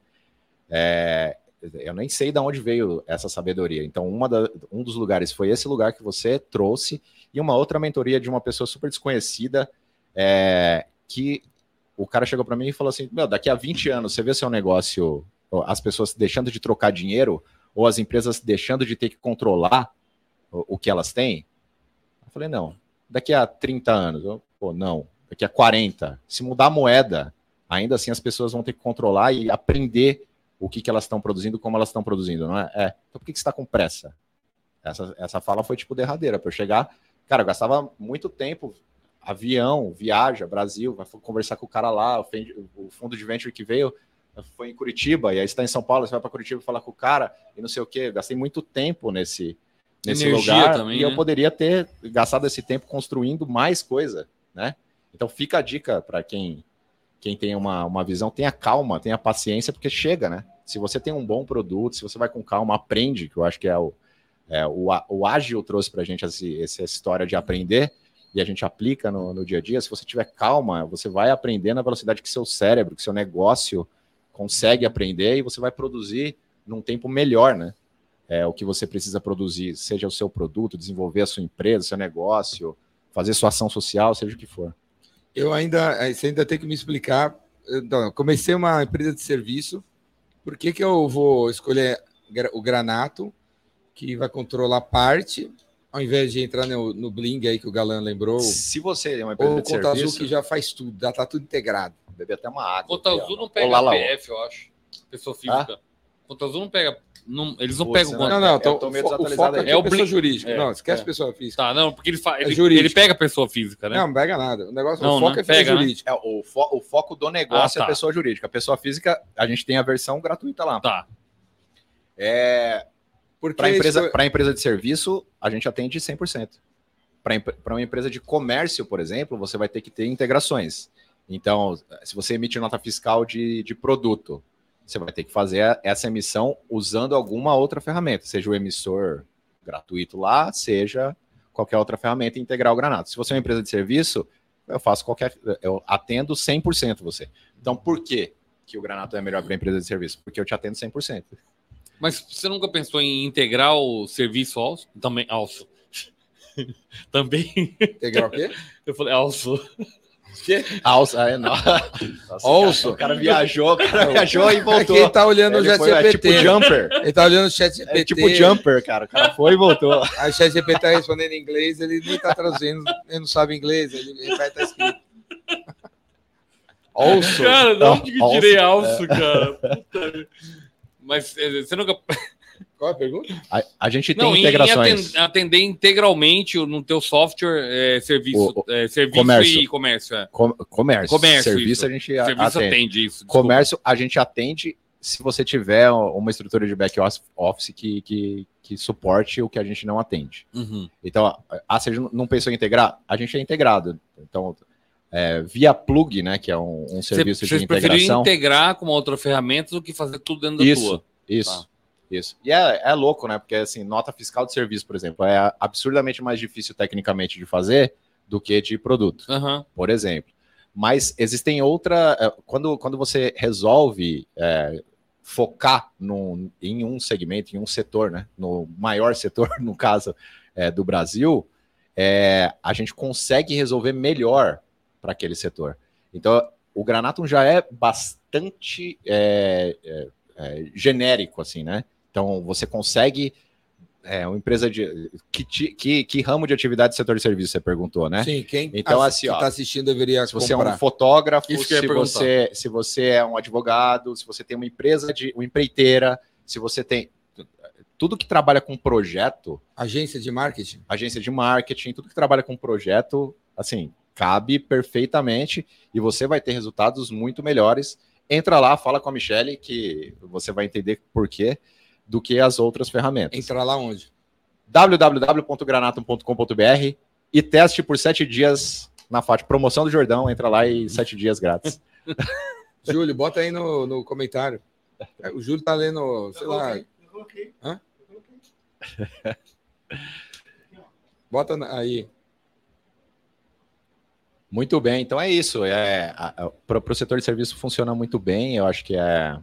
É, eu nem sei de onde veio essa sabedoria. Então, uma da- um dos lugares foi esse lugar que você trouxe, e uma outra mentoria de uma pessoa super desconhecida, é, que o cara chegou para mim e falou assim: Meu, daqui a 20 anos você vê seu negócio, as pessoas deixando de trocar dinheiro, ou as empresas deixando de ter que controlar o, o que elas têm? Eu falei: Não, daqui a 30 anos, eu, pô, não, daqui a 40. Se mudar a moeda, ainda assim as pessoas vão ter que controlar e aprender o que, que elas estão produzindo, como elas estão produzindo, não é? É. Então por que, que você está com pressa? Essa, essa fala foi tipo derradeira. Para eu chegar, cara, eu gastava muito tempo, avião, viaja, Brasil, vai conversar com o cara lá, o fundo de venture que veio foi em Curitiba, e aí está em São Paulo, você vai para Curitiba falar com o cara, e não sei o quê. Gastei muito tempo nesse, nesse Energia lugar, também, e eu né? poderia ter gastado esse tempo construindo mais coisa, né? Então fica a dica para quem quem tem uma, uma visão, tenha calma, tenha paciência, porque chega, né? Se você tem um bom produto, se você vai com calma, aprende, que eu acho que é o, é, o, o ágil trouxe para a gente esse, essa história de aprender, e a gente aplica no, no dia a dia. Se você tiver calma, você vai aprender na velocidade que seu cérebro, que seu negócio consegue aprender, e você vai produzir num tempo melhor, né? É, o que você precisa produzir, seja o seu produto, desenvolver a sua empresa, seu negócio, fazer sua ação social, seja o que for. Eu ainda, eh, você ainda tem que me explicar. Então, eu comecei uma empresa de serviço. Por que, que eu vou escolher o Granato, que vai controlar parte, ao invés de entrar no, no Bling aí que o Galan lembrou, Se você é uma empresa ou o de Conta Azul serviço, que já faz tudo, já tá tudo integrado. beber até uma água. Conta aqui, ó. Azul não pega Olá. PF, eu acho. Pessoa física. Conta Azul não pega. Não- eles não Putz, pegam. né? Não, não, Eu então, o o foco É é o o pessoa Bling. jurídica. É, não, esquece é. pessoa física. Tá, não, porque ele, fa... ele, jurídico. ele pega a pessoa física, né? Não, não pega nada. O negócio, Não, o foco né? é pessoa Pega, né? jurídica. É, o, fo- o foco do negócio Ah, é tá. a pessoa jurídica. A pessoa física, a gente tem a versão gratuita lá. Tá. É, para empresa, isso- empresa de serviço, a gente atende 100%. Para uma empresa de comércio, por exemplo, você vai ter que ter integrações. Então, se você emite nota fiscal de, de produto, você vai ter que fazer essa emissão usando alguma outra ferramenta, seja o emissor gratuito lá, seja qualquer outra ferramenta integrar o Granato. Se você é uma empresa de serviço, eu faço qualquer. Eu atendo 100% você. Então, por que, que o Granato é melhor para a empresa de serviço? Porque eu te atendo 100%. Mas você nunca pensou em integrar o serviço? Também, also. Também. Integrar o quê? Eu falei, also. Alça, é, não. Also. O cara viajou, o cara viajou e voltou. Quem tá olhando o Ele foi, é ChatGPT. tipo jumper. Ele tá olhando o chat GPT. É tipo jumper, cara. O cara foi e voltou. Aí o chat GPT tá respondendo em inglês, ele nem tá traduzindo, ele não sabe inglês, ele, ele vai estar escrito. Also. Cara, de Não, onde que tirei also, alço, cara? Puta. Mas eh, você nunca. Qual é a pergunta? A, a gente tem Não, integrações. aten- atender integralmente no teu software é, serviço, O- o- é, serviço comércio. e comércio. É. Com- comércio. Comércio, Serviço isso. a gente Serviço atende. atende isso. Comércio a gente atende se você tiver uma estrutura de back office que, que, que suporte o que a gente não atende. Uhum. Então, ah, você não pensou em integrar? A gente é integrado. Então, é, via plug, né, que é um, um Você, serviço vocês de integração. integrar com uma outra ferramenta do que fazer tudo dentro da Isso, tua. isso, Tá. Isso. E é, é louco, né? Porque assim, nota fiscal de serviço, por exemplo, é absurdamente mais difícil tecnicamente de fazer do que de produto, Aham. por exemplo. Mas existem outra. é, Quando, quando você resolve é, focar num, em um segmento, em um setor, né? No maior setor, no caso é, do Brasil, é, a gente consegue resolver melhor para aquele setor. Então, o Granatum já é bastante é, é, genérico, assim, né? Então, você consegue. É, uma empresa de. Que, que, que ramo de atividade do setor de serviço você perguntou, né? Sim, quem Então, ass- assim, que ó, tá assistindo deveria Se você é comprar. um fotógrafo, se você, se você é um advogado, se você tem uma empresa de uma empreiteira, se você tem tudo que trabalha com projeto, Agência de marketing. agência de marketing, tudo que trabalha com projeto, assim, cabe perfeitamente e você vai ter resultados muito melhores. Entra lá, fala com a Michelle que você vai entender por quê do que as outras ferramentas Entrar lá onde? www.granatum.com.br e teste por sete dias na FAT. Promoção do Jordão, entra lá e sete dias grátis. Júlio, bota aí no, no comentário. O Júlio tá lendo, sei lá. Hã? Bota na- aí. Muito bem, então é isso. É, Para o setor de serviço funciona muito bem. Eu acho que é,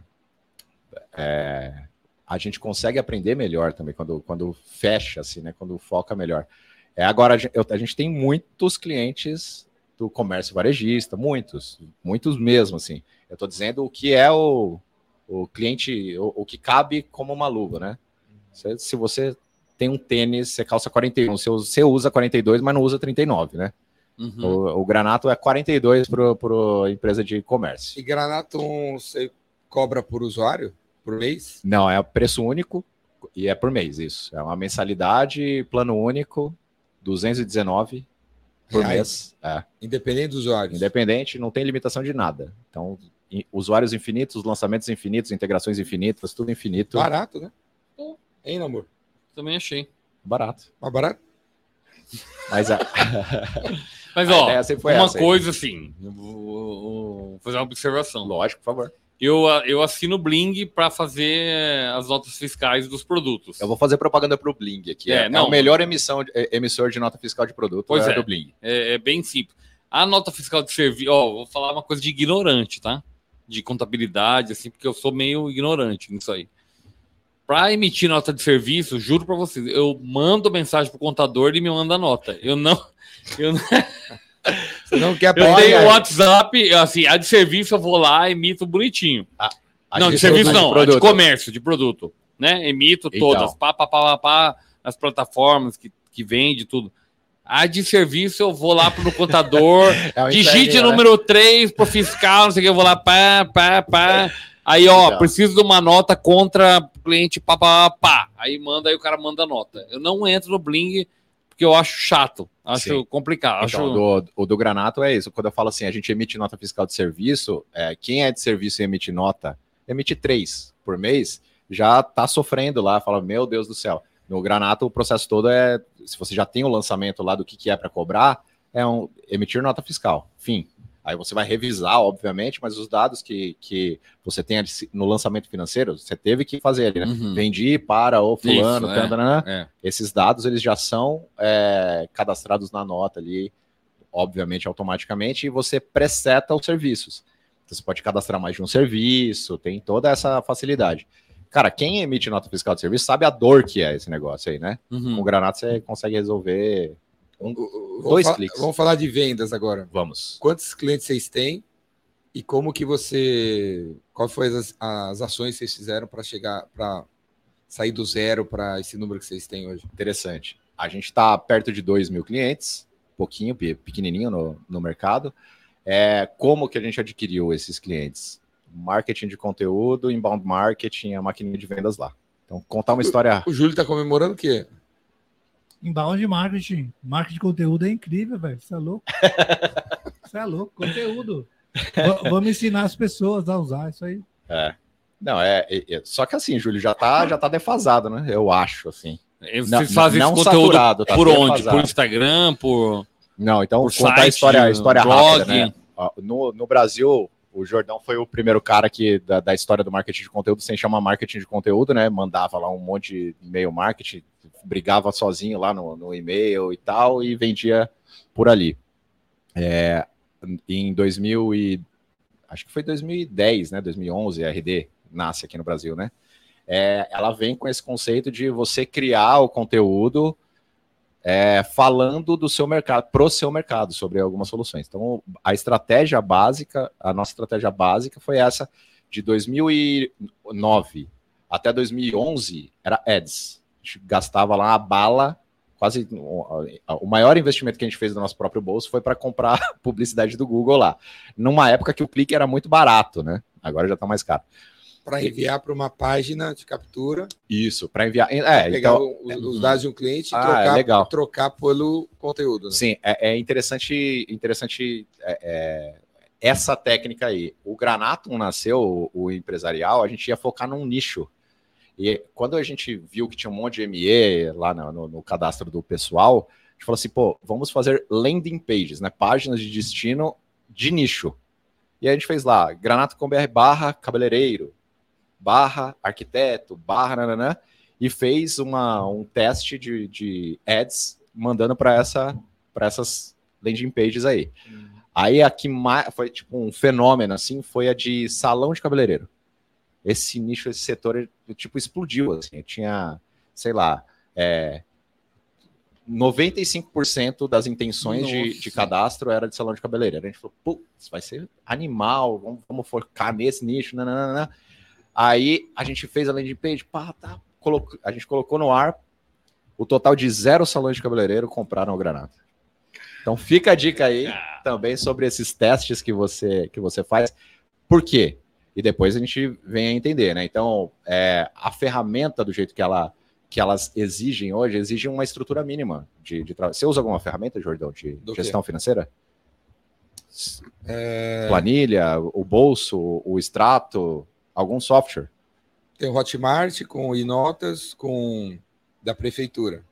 é, a gente consegue aprender melhor também quando, quando fecha, assim, né? Quando foca melhor. É, agora, a gente, eu- a gente tem muitos clientes do comércio varejista, muitos, muitos mesmo, assim. Eu estou dizendo o que é o, o cliente, o, o que cabe como uma luva, né? Se, se você tem um tênis, você calça 41, você usa, você usa 42, mas não usa 39, né? Uhum. O, o Granato é 42 para a empresa de comércio. E Granatum você cobra por usuário? Por mês? Não, é preço único e é por mês, isso. É uma mensalidade, plano único, 219 por Reais. mês. É. Independente dos usuários. Independente, não tem limitação de nada. Então, usuários infinitos, lançamentos infinitos, integrações infinitas, tudo infinito. Barato, né? Hein, namor? Também achei. Barato. Mais barato? Mas a, Mas, a ó, foi uma essa aí. coisa assim, vou fazer uma observação. Lógico, por favor. Eu, eu assino o Bling para fazer as notas fiscais dos produtos. Eu vou fazer propaganda para o Bling aqui. É, É, é não. o melhor emissão, é, emissor de nota fiscal de produto Pois é, é. do Bling. É, é bem simples. A nota fiscal de serviço, ó, vou falar uma coisa de ignorante, tá? De contabilidade, assim, porque eu sou meio ignorante nisso aí. Para emitir nota de serviço, juro para vocês, eu mando mensagem pro contador e ele me manda a nota. Eu não, eu não Você não quer eu tenho o WhatsApp, assim, a de serviço eu vou lá, emito bonitinho. Não, de gente serviço não, de produto. comércio, de produto, né? Emito Então. todas, pá, pá, pá, pá, pá, as plataformas que, que vende tudo. A de serviço eu vou lá pro contador, É digite né? número 3 pro fiscal, não sei o que, eu vou lá, pá, pá, pá. Aí, ó, Então. preciso de uma nota contra cliente, pá, pá, pá. Aí manda, aí o cara manda a nota. Eu não entro no Bling porque eu acho chato, acho Sim. complicado. Então, acho... do, o do Granato é isso. Quando eu falo assim, a gente emite nota fiscal de serviço, é, quem é de serviço e emite nota, emite três por mês, já tá sofrendo lá, fala, meu Deus do céu. No Granato, o processo todo é, se você já tem o lançamento lá do que, que é para cobrar, é um emitir nota fiscal. Fim. Aí você vai revisar, obviamente, mas os dados que, que você tem no lançamento financeiro, você teve que fazer ali, né? Uhum. Vendi para o fulano, Isso, é, tandanã. é. esses dados eles já são é, cadastrados na nota ali, obviamente, automaticamente, e você preseta os serviços. Então, Você pode cadastrar mais de um serviço, tem toda essa facilidade. Cara, quem emite nota fiscal de serviço sabe a dor que é esse negócio aí, né? Com Uhum. o Granato você consegue resolver. Um, Vamos dois fa- cliques. Vamos falar de vendas agora. Vamos. Quantos clientes vocês têm e como que você, qual foi as, as ações que vocês fizeram para chegar, para sair do zero para esse número que vocês têm hoje? Interessante. A gente está perto de 2 mil clientes, pouquinho, pe- pequenininho no, no mercado. É, como que a gente adquiriu esses clientes? Marketing de conteúdo, inbound marketing, a maquininha de vendas lá. Então, contar uma história. O Júlio está comemorando o quê? Inbound marketing. Marketing de conteúdo é incrível, velho. Você é louco. Você é louco. Conteúdo. Va- Vamos ensinar as pessoas a usar isso aí. Não, é, é- é- Só que assim, Júlio, já tá, já tá defasado, né? Eu acho, assim. Vocês Não- fazem não esse conteúdo saturado, tá por onde? defasado. Por Instagram, por, Não, então por contar site, a história, a história blog? rápida, né? Ó, No, no Brasil, o Jordão foi o primeiro cara que da, da história do marketing de conteúdo, sem chamar marketing de conteúdo, né? Mandava lá um monte de e-mail marketing, brigava sozinho lá no, no e-mail e tal, e vendia por ali. É, em 2000 e acho que foi 2010, né? 2011, a RD nasce aqui no Brasil, né? É, ela vem com esse conceito de você criar o conteúdo é, falando do seu mercado, pro seu mercado, sobre algumas soluções. Então, a estratégia básica, a nossa estratégia básica foi essa de 2009 até 2011, era ads. Gente gastava lá a bala, quase o maior investimento que a gente fez do nosso próprio bolso foi para comprar publicidade do Google lá. Numa época que o clique era muito barato, né? Agora já está mais caro. Para enviar para uma página de captura, Isso, para enviar. É, pegar então, o- os dados de um cliente e Ah, trocar, é legal. trocar pelo conteúdo. né? Sim, é, é interessante, interessante é, é, essa técnica aí. O Granatum nasceu, o, o empresarial, a gente ia focar num nicho. E quando a gente viu que tinha um monte de ME lá no, no- cadastro do pessoal, a gente falou assim, pô, vamos fazer landing pages, né? Páginas de destino de nicho. E aí a gente fez lá, granato.com.br barra cabeleireiro, barra arquiteto, barra nananã, e fez uma, um teste de, de ads mandando para essa, essas landing pages aí. Aí a que mais foi tipo um fenômeno assim, foi a de salão de cabeleireiro. Esse nicho, esse setor, tipo, explodiu. Assim. Tinha, sei lá, é, 95% das intenções de, de cadastro era de salão de cabeleireiro. A gente falou, putz, vai ser animal, vamos, vamos focar nesse nicho, nananana. Aí a gente fez a landing page, pá, tá, colocou- a gente colocou no ar o total de zero salões de cabeleireiro compraram o Granada. Então fica a dica aí também sobre esses testes que você que você faz. Por quê? E depois a gente vem a entender, né? Então, é, a ferramenta do jeito que ela que elas exigem hoje, exige uma estrutura mínima de, de trabalho. Você usa alguma ferramenta, Jordão, de Do quê? gestão financeira? É, Planilha, o bolso, o extrato, algum software? tem o Hotmart com o Inotas, com da prefeitura.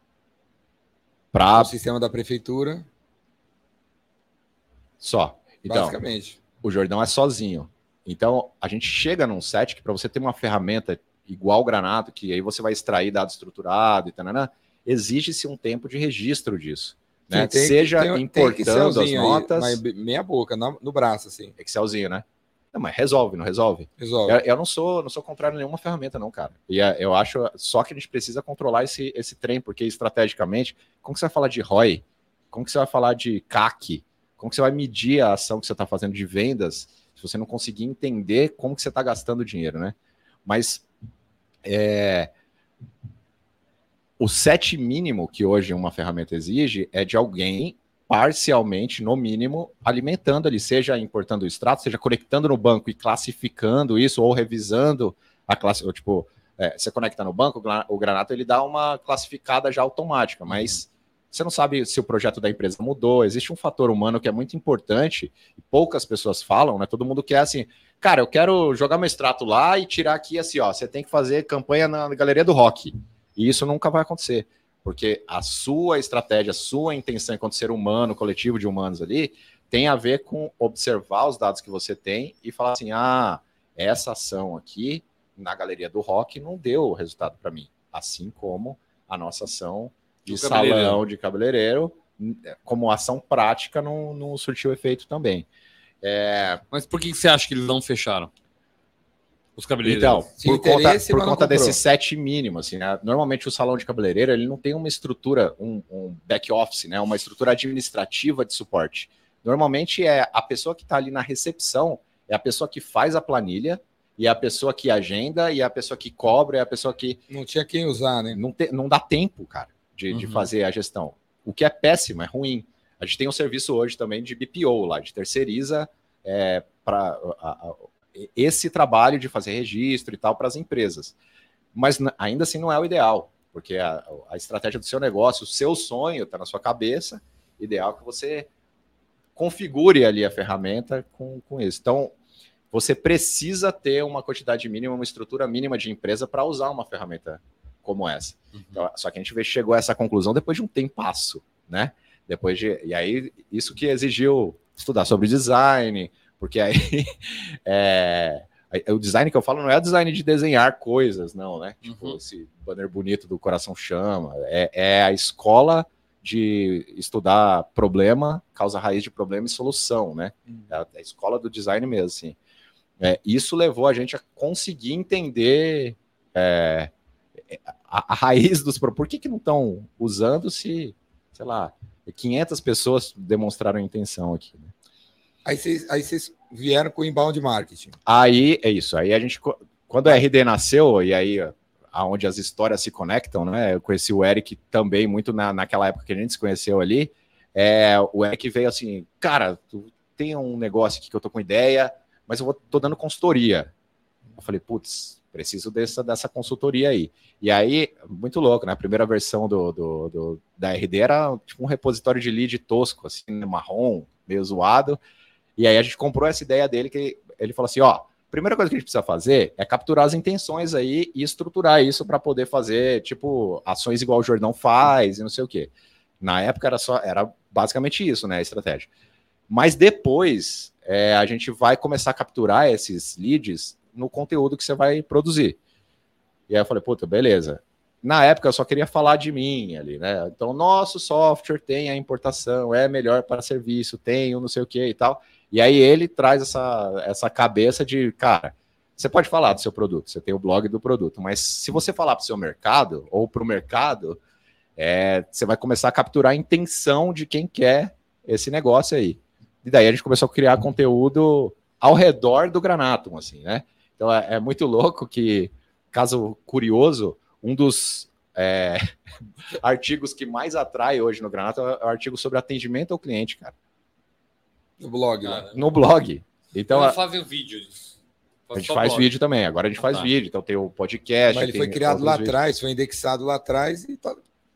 Para O sistema da prefeitura, só. Então, basicamente. o Jordão é sozinho. Então, a gente chega num set que para você ter uma ferramenta igual o Granato, que aí você vai extrair dado estruturado e tal, exige-se um tempo de registro disso. Né? Tem- Seja tem- tem importando as Excelzinho aí, notas. mas meia boca, na- no braço, assim. Excelzinho, né? Não, mas resolve, não resolve? Resolve. Eu, eu não sou não sou contrário a nenhuma ferramenta, não, cara. E é, eu acho só que a gente precisa controlar esse, esse trem, porque estrategicamente, como que você vai falar de ROI? Como que você vai falar de CAC? Como que você vai medir a ação que você está fazendo de vendas você não conseguir entender como que você está gastando dinheiro, né? Mas é, o set mínimo que hoje uma ferramenta exige é de alguém parcialmente, no mínimo, alimentando ali, seja importando o extrato, seja conectando no banco e classificando isso, ou revisando a classe, ou, tipo, é, você conecta no banco, o gra- o Granato ele dá uma classificada já automática, mas você não sabe se o projeto da empresa mudou, existe um fator humano que é muito importante, e poucas pessoas falam, né? Todo mundo quer assim, cara, eu quero jogar meu extrato lá e tirar aqui assim, ó, você tem que fazer campanha na galeria do rock. E isso nunca vai acontecer, porque a sua estratégia, a sua intenção enquanto ser humano, coletivo de humanos ali, tem a ver com observar os dados que você tem e falar assim: ah, essa ação aqui na galeria do rock não deu resultado para mim. Assim como a nossa ação de salão de cabeleireiro, como ação prática, não, não surtiu efeito também. É... Mas por que você acha que eles não fecharam? Os cabeleireiros. Então, por conta, por conta desse set mínimo, assim, né? Normalmente o salão de cabeleireiro ele não tem uma estrutura, um, um back office, né? Uma estrutura administrativa de suporte. Normalmente é a pessoa que está ali na recepção, é a pessoa que faz a planilha, e é a pessoa que agenda, e é a pessoa que cobra, é a pessoa que. Não tinha quem usar, né? Não, te, não dá tempo, cara, de, uhum. de fazer a gestão. O que é péssimo, é ruim. A gente tem um serviço hoje também de BPO lá, de terceiriza é, para esse trabalho de fazer registro e tal para as empresas. Mas ainda assim não é o ideal, porque a, a estratégia do seu negócio, o seu sonho está na sua cabeça, ideal que você configure ali a ferramenta com, com isso. Então, você precisa ter uma quantidade mínima, uma estrutura mínima de empresa para usar uma ferramenta como essa. Uhum. Então, só que a gente chegou a essa conclusão depois de um tempasso, né? Depois de. E aí, isso que exigiu estudar sobre design, porque aí é, o design que eu falo não é o design de desenhar coisas, não, né? Tipo, uhum. esse banner bonito do coração chama. É, é, a escola de estudar problema, causa raiz de problema e solução, né? Uhum. É, a, é a, escola do design mesmo, assim. É, isso levou a gente a conseguir entender é, a, a, raiz dos. Por que, que não estão usando se, sei lá, 500 pessoas demonstraram intenção aqui, né? Aí vocês, aí vieram com o inbound marketing. Aí é isso. Aí a gente, quando a RD nasceu, e aí aonde as histórias se conectam, né? Eu conheci o Eric também muito na, naquela época que a gente se conheceu ali. É, o Eric veio assim, cara, tu tem um negócio aqui que eu tô com ideia, mas eu vou, tô dando consultoria. Eu falei, putz, preciso dessa, dessa consultoria aí. E aí, muito louco, né? A primeira versão do, do, do da RD era tipo um repositório de lead tosco, assim, marrom, meio zoado. E aí a gente comprou essa ideia dele que ele falou assim, ó, primeira coisa que a gente precisa fazer é capturar as intenções aí e estruturar isso para poder fazer, tipo, ações igual o Jordão faz e não sei o quê. Na época era só, era basicamente isso, né, a estratégia. Mas depois é, a gente vai começar a capturar esses leads no conteúdo que você vai produzir. E aí eu falei, puta, beleza. Na época eu só queria falar de mim ali, né? Então, nosso software tem a importação, é melhor para serviço, tem o não sei o que e tal. E aí ele traz essa, essa cabeça de, cara, você pode falar do seu produto, você tem o blog do produto, mas se você falar para o seu mercado ou para o mercado, é, você vai começar a capturar a intenção de quem quer esse negócio aí. E daí a gente começou a criar conteúdo ao redor do Granatum, assim, né? Então é, é muito louco que, caso curioso, um dos é, artigos que mais atrai hoje no Granatum é o artigo sobre atendimento ao cliente, cara. No blog, ah, né? No blog. Então, a... fazer vídeo A gente faz blog. vídeo também. Agora a gente ah, faz tá. vídeo. Então tem o podcast. Mas ele foi criado lá atrás, foi indexado lá atrás e tá.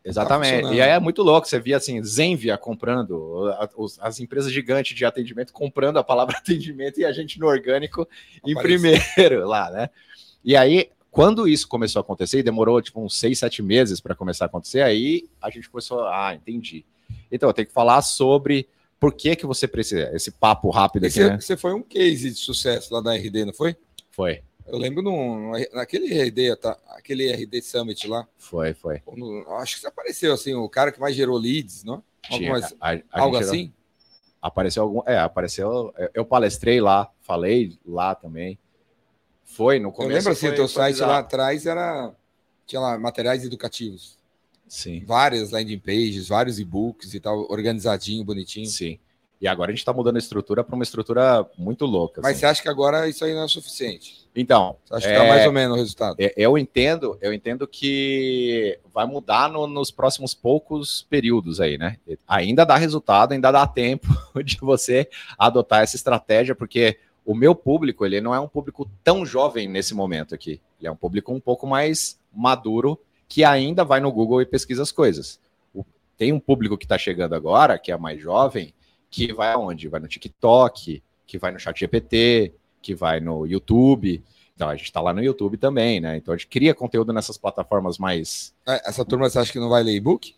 Exatamente. Tá e aí é muito louco. Você via assim, Zenvia comprando, as empresas gigantes de atendimento comprando a palavra atendimento e a gente no orgânico Aparece. em primeiro lá, né? E aí, quando isso começou a acontecer, e demorou tipo uns seis, sete meses para começar a acontecer, aí a gente começou, ah, entendi. Então, eu tenho que falar sobre por que, que você precisa? Esse papo rápido aqui, né? Você foi um case de sucesso lá na RD, não foi? Foi. Eu lembro no, naquele RD, tá, aquele RD Summit lá. Foi, foi. No, acho que apareceu assim, o cara que mais gerou leads, não? Mais, a, a algo assim? Apareceu algum. É, apareceu. Eu palestrei lá, falei lá também. Foi no começo. Eu lembro assim, o teu site lá atrás era. Tinha lá materiais educativos. Sim. Várias landing pages, vários e-books e tal, organizadinho, bonitinho. Sim. E agora a gente está mudando a estrutura para uma estrutura muito louca. Mas assim. você acha que agora isso aí não é suficiente? Então. Acha que está é, mais ou menos o resultado? É, eu entendo, eu entendo que vai mudar no, nos próximos poucos períodos aí, né? Ainda dá resultado, ainda dá tempo de você adotar essa estratégia, porque o meu público, ele não é um público tão jovem nesse momento aqui. Ele é um público um pouco mais maduro que ainda vai no Google e pesquisa as coisas. Tem um público que está chegando agora, que é mais jovem, que vai aonde? Vai no TikTok, que vai no Chat GPT, que vai no YouTube. Então, a gente está lá no YouTube também, né? Então, a gente cria conteúdo nessas plataformas mais. É, essa turma, você acha que não vai ler e-book?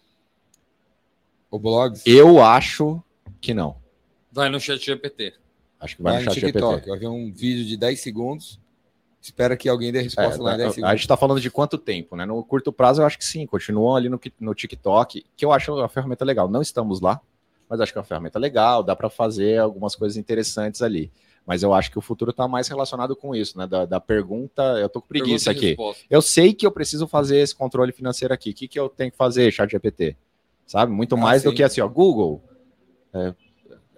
Ou blogs? Eu acho que não. Vai no chat GPT. Acho que vai, Vai no no chat TikTok. GPT. Vai ver um vídeo de 10 segundos. Espera que alguém dê a É, resposta lá em 10 a, a segundos. gente está falando de quanto tempo, né? No curto prazo, eu acho que sim, continuam ali no, no TikTok, que eu acho uma ferramenta legal. Não estamos lá, mas acho que é uma ferramenta legal, dá para fazer algumas coisas interessantes ali. Mas eu acho que o futuro está mais relacionado com isso, né? Da, da pergunta, eu tô com preguiça aqui. resposta. Eu sei que eu preciso fazer esse controle financeiro aqui. O que, que eu tenho que fazer, chat GPT? Sabe? Muito Ah, mais do sim. que assim, ó, Google. é,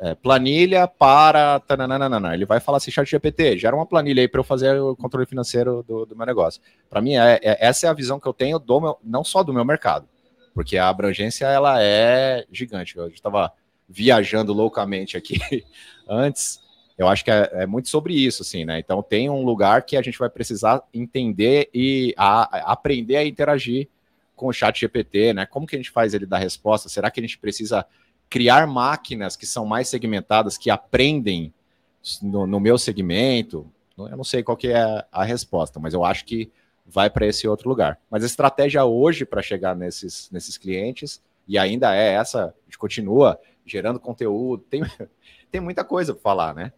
é, planilha para. tananana. Ele vai falar assim, chat GPT, gera uma planilha aí para eu fazer o controle financeiro do, do meu negócio. Para mim, é, é- essa é a visão que eu tenho do meu, não só do meu mercado, porque a abrangência ela é gigante. Eu estava viajando loucamente aqui antes. Eu acho que é, é muito sobre isso, assim, né? Então tem um lugar que a gente vai precisar entender e a- a- aprender a interagir com o chat GPT, né? Como que a gente faz ele dar resposta? Será que a gente precisa criar máquinas que são mais segmentadas, que aprendem no, no meu segmento? Eu não sei qual que é a resposta, mas eu acho que vai para esse outro lugar. Mas a estratégia hoje para chegar nesses, nesses clientes, e ainda é essa, a gente continua gerando conteúdo, tem, tem muita coisa para falar, né?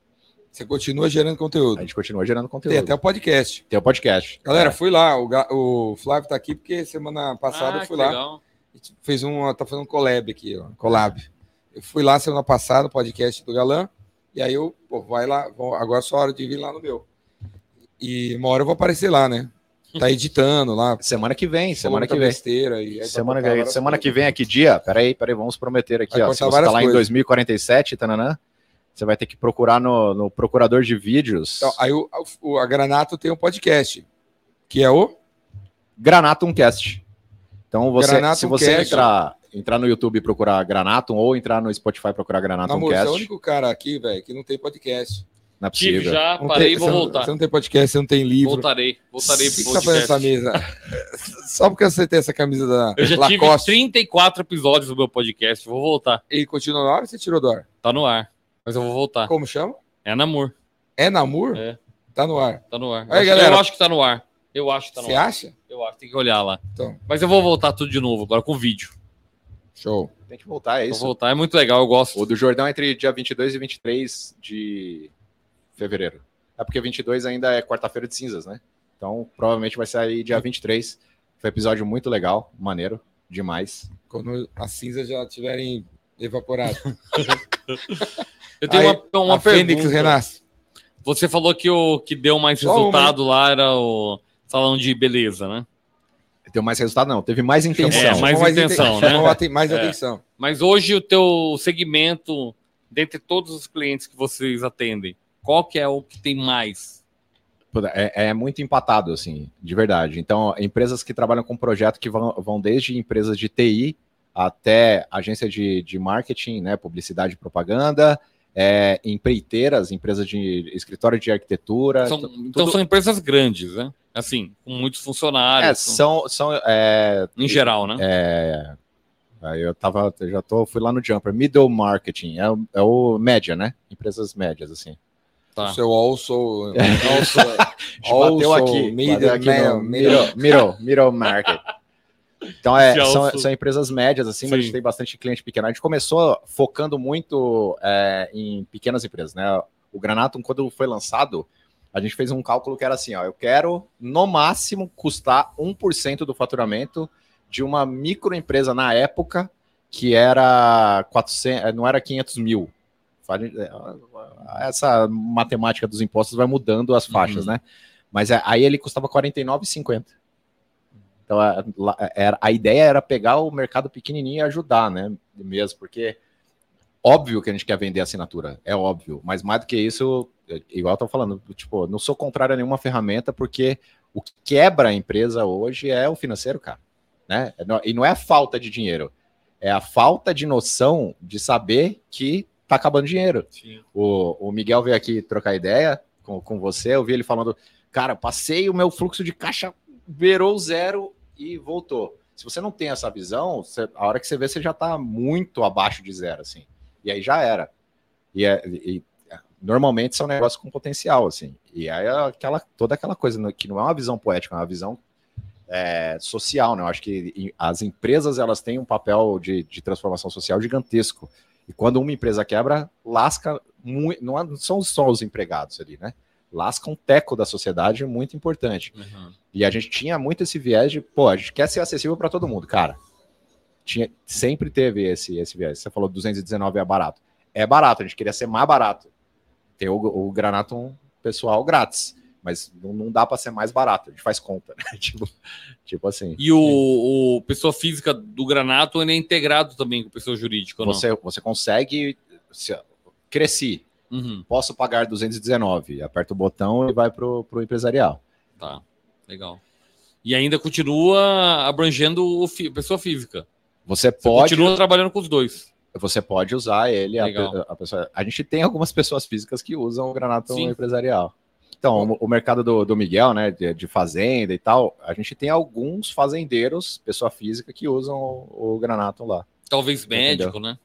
Você continua gerando conteúdo. A gente continua gerando conteúdo. Tem até o podcast. Tem o podcast. Galera, É. fui lá. O, o Flávio tá aqui porque semana passada Ah, eu fui que lá. legal. Fez um, tá fazendo um collab aqui, ó, collab. Eu fui lá semana passada podcast do Galã, e aí eu, pô, vai lá, agora é só hora de vir lá no meu. E uma hora eu vou aparecer lá, né? Tá editando lá. Semana que vem, semana que vem. Besteira, e Semana, que, várias semana que vem, aqui dia? Peraí, peraí, vamos prometer aqui, Vai ó. Se você várias tá lá em coisas. 2047, tananã, você vai ter que procurar no, no procurador de vídeos Então, aí o, o- a Granato tem um podcast, que é o Granatum Cast. Então, você, Granatum se você Cast. entrar, entrar no YouTube e procurar Granatum ou entrar no Spotify e procurar Granatum Namor, você é o único cara aqui, velho, que não tem podcast. não é Tive possível. já, Não parei tem- e vou você não- voltar. Você não tem podcast, você não tem livro. Voltarei, voltarei Por que pro você tá podcast. essa mesa? Só porque você tem essa camisa da Eu já Lacoste tive 34 episódios do meu podcast, vou voltar. e continua no ar ou você tirou do ar? Tá no ar, mas eu vou voltar. Como chama? É Namor, É Namur? É. Tá no ar. tá no ar. Aí, eu, acho, galera. eu acho que tá no ar. Eu acho que tá no Você ar. acha? Eu acho, tem que olhar lá. Então, Mas eu vou voltar tudo de novo agora com vídeo. show. Tem que voltar, é Vou isso. voltar, é muito legal, eu gosto. O do Jordão é entre dia 22 e 23 de fevereiro. É porque 22 ainda é quarta-feira de cinzas, né? Então, provavelmente vai sair dia 23. Foi um episódio muito legal, maneiro, demais. Quando as cinzas já tiverem evaporado. Eu tenho Aí, uma, uma a Fênix pergunta. renasce. Você falou que o que deu mais Só uma, resultado lá era o salão de beleza, né? Deu mais resultado? Não, teve mais intenção. É, mais Chamou intenção, aten- né? chamou aten- mais É. atenção. Mas hoje o teu segmento, dentre todos os clientes que vocês atendem, qual que é o que tem mais? É, é muito empatado, assim, de verdade. Então, empresas que trabalham com projeto que vão, vão desde empresas de TI até agência de, de marketing, né, publicidade e propaganda, é, empreiteiras, empresas de escritório de arquitetura. São- tu- então tudo- são empresas grandes, né? Assim, com muitos é, funcionários. são, são é, Em geral, né? é, aí eu tava, eu já tô, fui lá no Jumper, middle marketing, é, o- é o média, né? Empresas médias, assim. Tá. O seu also. also A gente bateu also aqui, middle, bateu aqui middle, middle, middle market. Então, é, são, são empresas médias, assim, mas a Sim. gente tem bastante cliente pequeno. A gente começou focando muito é, em pequenas empresas, né? O Granatum, quando foi lançado, a gente fez um cálculo que era assim, ó, eu quero, no máximo, custar 1% do faturamento de uma microempresa na época que era 400, não era 500 mil. É, Essa matemática dos impostos vai mudando as faixas, Uhum. né? Mas é, aí ele custava R$ 49,50. Então a, era- a ideia era pegar o mercado pequenininho e ajudar, né? Mesmo, porque óbvio que a gente quer vender assinatura, é óbvio. Mas mais do que isso, igual eu tô falando, tipo, não sou contrário a nenhuma ferramenta, porque o que quebra a empresa hoje é o financeiro, cara. Né? E não é a falta de dinheiro, é a falta de noção de saber que tá acabando dinheiro. O, o Miguel veio aqui trocar ideia com, com você, eu vi ele falando, cara, passei o meu fluxo de caixa, virou zero e voltou. Se você não tem essa visão, você- a hora que você vê, você já está muito abaixo de zero, assim. E aí já era. E, é- e- normalmente são negócios com potencial, assim. E aí é aquela, toda aquela coisa né, que não é uma visão poética, é uma visão é, social, né? Eu acho que as empresas elas têm um papel de, de transformação social gigantesco. E quando uma empresa quebra, lasca muito. É- não são só os empregados ali, né? Lasca um teco da sociedade muito importante. Uhum. E a gente tinha muito esse viés de, pô, a gente quer ser acessível para todo mundo, cara. Tinha, sempre teve esse, esse viés. Você falou 219 é barato. É barato, a gente queria ser mais barato. Tem o, o Granatum pessoal grátis, mas não, não dá para ser mais barato, a gente faz conta, né? tipo, tipo assim. E o, o pessoa física do Granato ele é integrado também com pessoa jurídica, não? Você, você consegue. Se, cresci, Uhum, posso pagar 219. Aperta o botão e vai pro, pro empresarial. tá, legal. E ainda continua abrangendo o fi- pessoa física. Você Você pode. continua trabalhando com os dois. Você pode usar ele. A, a pessoa, a gente tem algumas pessoas físicas que usam o granato Sim. empresarial. Então, o, o mercado do, do Miguel, né, de, de fazenda e tal, a gente tem alguns fazendeiros, pessoa física, que usam o, o granato lá. Talvez médico, né?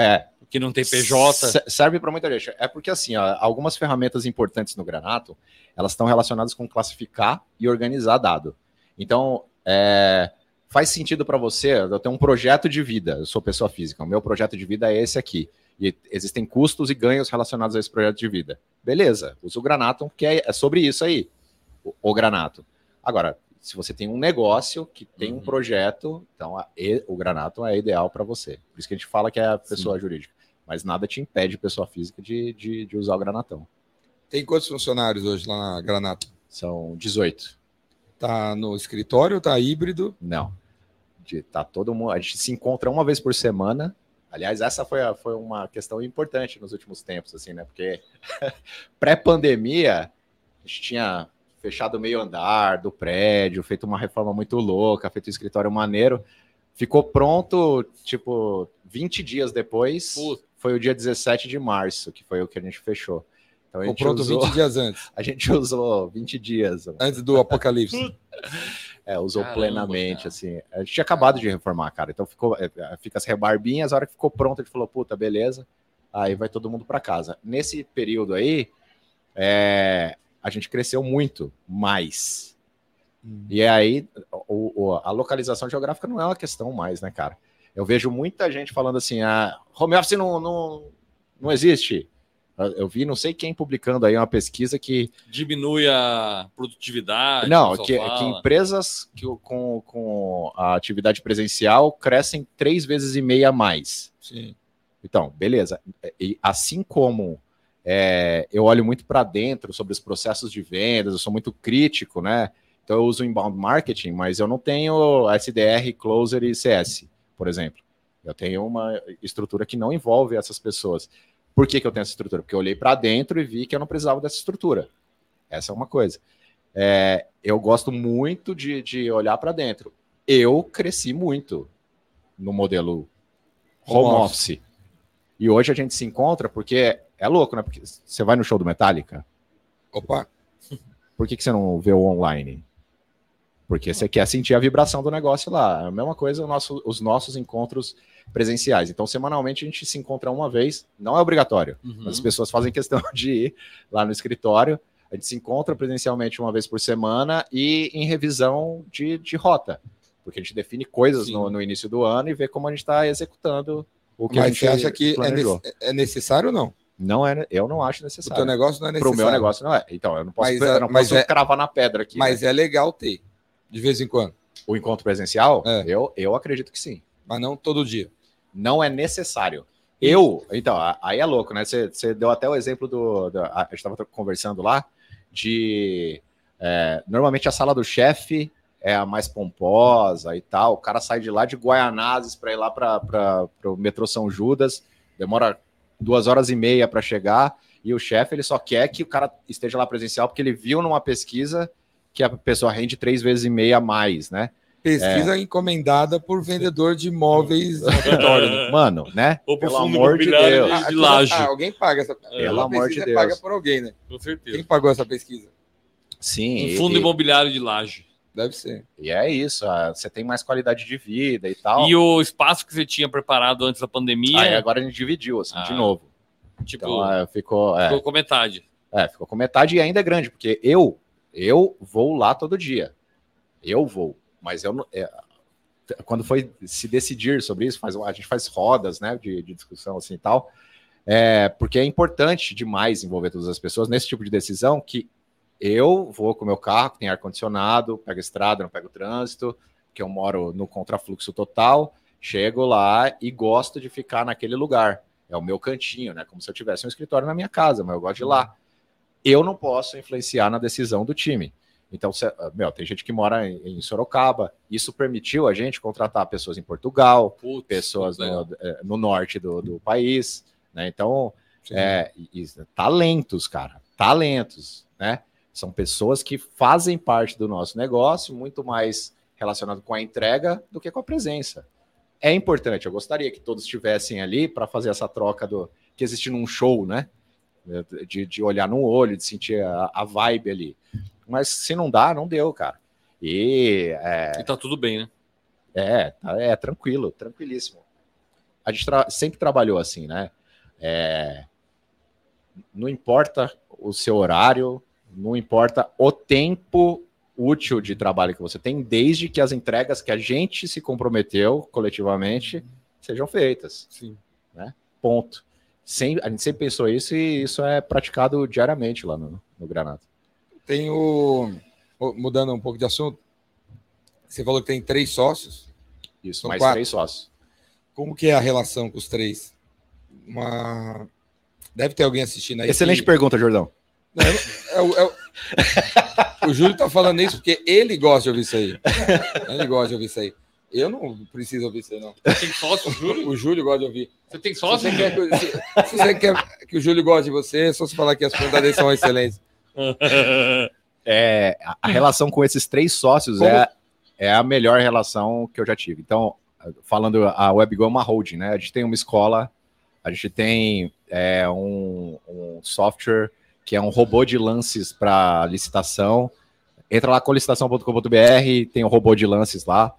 É, Que não tem PJ. Se- Serve para muita gente. É porque, assim, ó, algumas ferramentas importantes no Granato, elas estão relacionadas com classificar e organizar dado. Então, é, faz sentido para você, eu tenho um projeto de vida, eu sou pessoa física, o meu projeto de vida é esse aqui. E existem custos e ganhos relacionados a esse projeto de vida. Beleza, usa o Granato, porque é, é sobre isso aí, o, o Granato. Agora, se você tem um negócio que tem um Uhum. projeto, então a- e- o Granato é ideal para você. Por isso que a gente fala que é a pessoa jurídica. Mas nada te impede, pessoa física, de, de, de usar o Granatão. Tem quantos funcionários hoje lá na Granato? São 18. Tá no escritório, tá híbrido. Não. De, tá todo mundo. A gente se encontra uma vez por semana. Aliás, essa foi, a- foi uma questão importante nos últimos tempos, assim, né? Porque pré-pandemia, a gente tinha fechado o meio andar do prédio, feito uma reforma muito louca, feito um escritório maneiro. Ficou pronto, tipo, 20 dias depois. Puta. Foi o dia 17 de março, que foi o que a gente fechou. Então a Ficou gente, pronto usou, 20 dias antes, a gente usou 20 dias. antes do apocalipse. É, usou Caramba, plenamente, cara. assim. A gente tinha acabado de reformar, cara. Então ficou, é, é, fica as rebarbinhas, a hora que ficou pronto, a gente falou, puta, beleza. Aí vai todo mundo para casa. Nesse período aí, é, a gente cresceu muito mais. E aí, o- o- a localização geográfica não é uma questão mais, né, cara? Eu vejo muita gente falando assim, ah, home office não, não, não existe. Eu vi não sei quem publicando aí uma pesquisa que Diminui a produtividade. não, que, que empresas que, com, com a atividade presencial crescem três vezes e meia a mais. Sim. Então, beleza. E assim como é, eu olho muito para dentro sobre os processos de vendas, eu sou muito crítico, né? Então eu uso inbound marketing, mas eu não tenho SDR, closer e CS, por exemplo. Eu tenho uma estrutura que não envolve essas pessoas. Por que, que eu tenho essa estrutura? Porque eu olhei para dentro e vi que eu não precisava dessa estrutura. Essa é uma coisa. É, eu gosto muito de, de olhar para dentro. Eu cresci muito no modelo home, Home office. E hoje a gente se encontra porque é louco, né? Porque você vai no show do Metallica, Opa, por que, que você não vê o online? Porque você quer sentir a vibração do negócio lá. É a mesma coisa nosso- os nossos encontros presenciais. Então, semanalmente, a gente se encontra uma vez, não é obrigatório. Uhum. Mas as pessoas fazem questão de ir lá no escritório. A gente se encontra presencialmente uma vez por semana e em revisão de, de rota. Porque a gente define coisas no, no início do ano e vê como a gente está executando o que a mas gente você acha que é, nece- é necessário ou não? Não é, eu não acho O teu necessário. negócio não é Para necessário. o meu negócio não é. Então, eu não posso, Mas, eu não posso é- cravar na pedra aqui. Mas né? é legal ter, de vez em quando. O encontro presencial, É. eu, eu acredito que sim. Mas não todo dia. não é necessário. Eu, então, aí é louco, né? Você, você deu até o exemplo do. do- a gente estava conversando lá de. é, normalmente a sala do chefe é a mais pomposa e tal. O cara sai de lá de Guaianazes para ir lá para o metrô São Judas, demora duas horas e meia para chegar. E o chefe ele só quer que o cara esteja lá presencial porque ele viu numa pesquisa que a pessoa rende três vezes e meia a mais, né? Pesquisa encomendada por vendedor de imóveis né? Mano, né? Ou Pelo fundo amor de Deus. de, de laje. ah, alguém paga essa Pelo essa amor de pesquisa é Deus. paga por alguém, né? Com certeza. Quem pagou essa pesquisa? Sim. Um fundo e- imobiliário de laje. Deve ser. E é isso, você tem mais qualidade de vida e tal. E o espaço que você tinha preparado antes da pandemia, Aí agora a gente dividiu, assim, de Ah, novo. tipo, Então ah, ficou, é, ficou com metade. é, ficou com metade e ainda é grande, porque eu eu vou lá todo dia. Eu vou, mas eu não. é, quando foi se decidir sobre isso, faz, a gente faz rodas né, de, de discussão assim e tal, é, porque é importante demais envolver todas as pessoas nesse tipo de decisão que eu vou com o meu carro, que tem ar-condicionado, pego estrada, não pego trânsito, que eu moro no contrafluxo total, chego lá e gosto de ficar naquele lugar. É o meu cantinho, né? Como se eu tivesse um escritório na minha casa, mas eu gosto de ir lá. Eu não posso influenciar na decisão do time. Então, meu, tem gente que mora em, Sorocaba. Isso permitiu a gente contratar pessoas em Portugal, Putz, pessoas no, é, no, norte do, do país, né? Então, é, e, talentos, cara, talentos, né? São pessoas que fazem parte do nosso negócio, muito mais relacionado com a entrega do que com a presença. É importante, eu gostaria que todos estivessem ali para fazer essa troca do que existe num show, né? De, de olhar no olho, de sentir a, a vibe ali. Mas se não dá, não deu, cara. E, é, e tá tudo bem, né? É, tá, é tranquilo, tranquilíssimo. A gente tra sempre trabalhou assim, né? É, não importa o seu horário, não importa o tempo útil de trabalho que você tem, desde que as entregas que a gente se comprometeu coletivamente sejam feitas. Sim. Né? Ponto. Sem, a gente sempre pensou isso e isso é praticado diariamente lá no, no Granada. Tem o. Mudando um pouco de assunto, você falou que tem três sócios. Isso, São mais quatro. três sócios. Como que é a relação com os três? Uma... Deve ter alguém assistindo aí. Excelente que... pergunta, Jordão. É, é, é, o Júlio tá falando isso porque ele gosta de ouvir isso aí. Ele gosta de ouvir isso aí. Eu não preciso ouvir isso aí, não. Você tem sócio, Júlio? O Júlio gosta de ouvir. Você tem sócio? Se você quer que, se, se você quer que o Júlio goste de você, é só você falar que as perguntas dele são excelentes. É, a relação com esses três sócios é, é a melhor relação que eu já tive. Então, falando, a WebGo é uma holding, né? A gente tem uma escola, a gente tem é, um, um software que é um robô de lances para licitação. Entra lá com licitação.com.br, tem o um robô de lances lá.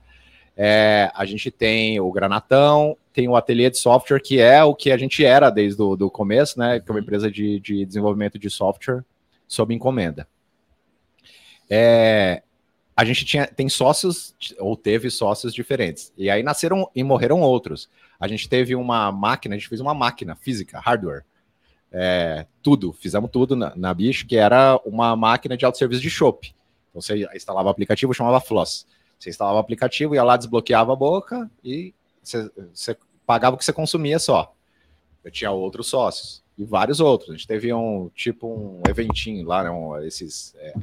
É, a gente tem o Granatão, tem o ateliê de software, que é o que a gente era desde o começo, né? Que é uma empresa de, de desenvolvimento de software sob encomenda. É, a gente tinha, tem sócios, ou teve sócios diferentes. E aí nasceram e morreram outros. A gente teve uma máquina, a gente fez uma máquina física, hardware. É, tudo, fizemos tudo na, na Bicho, que era uma máquina de autosserviço de chopp. Então você instalava o aplicativo, chamava Floss. Você instalava o aplicativo, ia lá, desbloqueava a boca e você, você pagava o que você consumia só. Eu tinha outros sócios e vários outros. A gente teve um tipo um eventinho lá, né, um, esses é,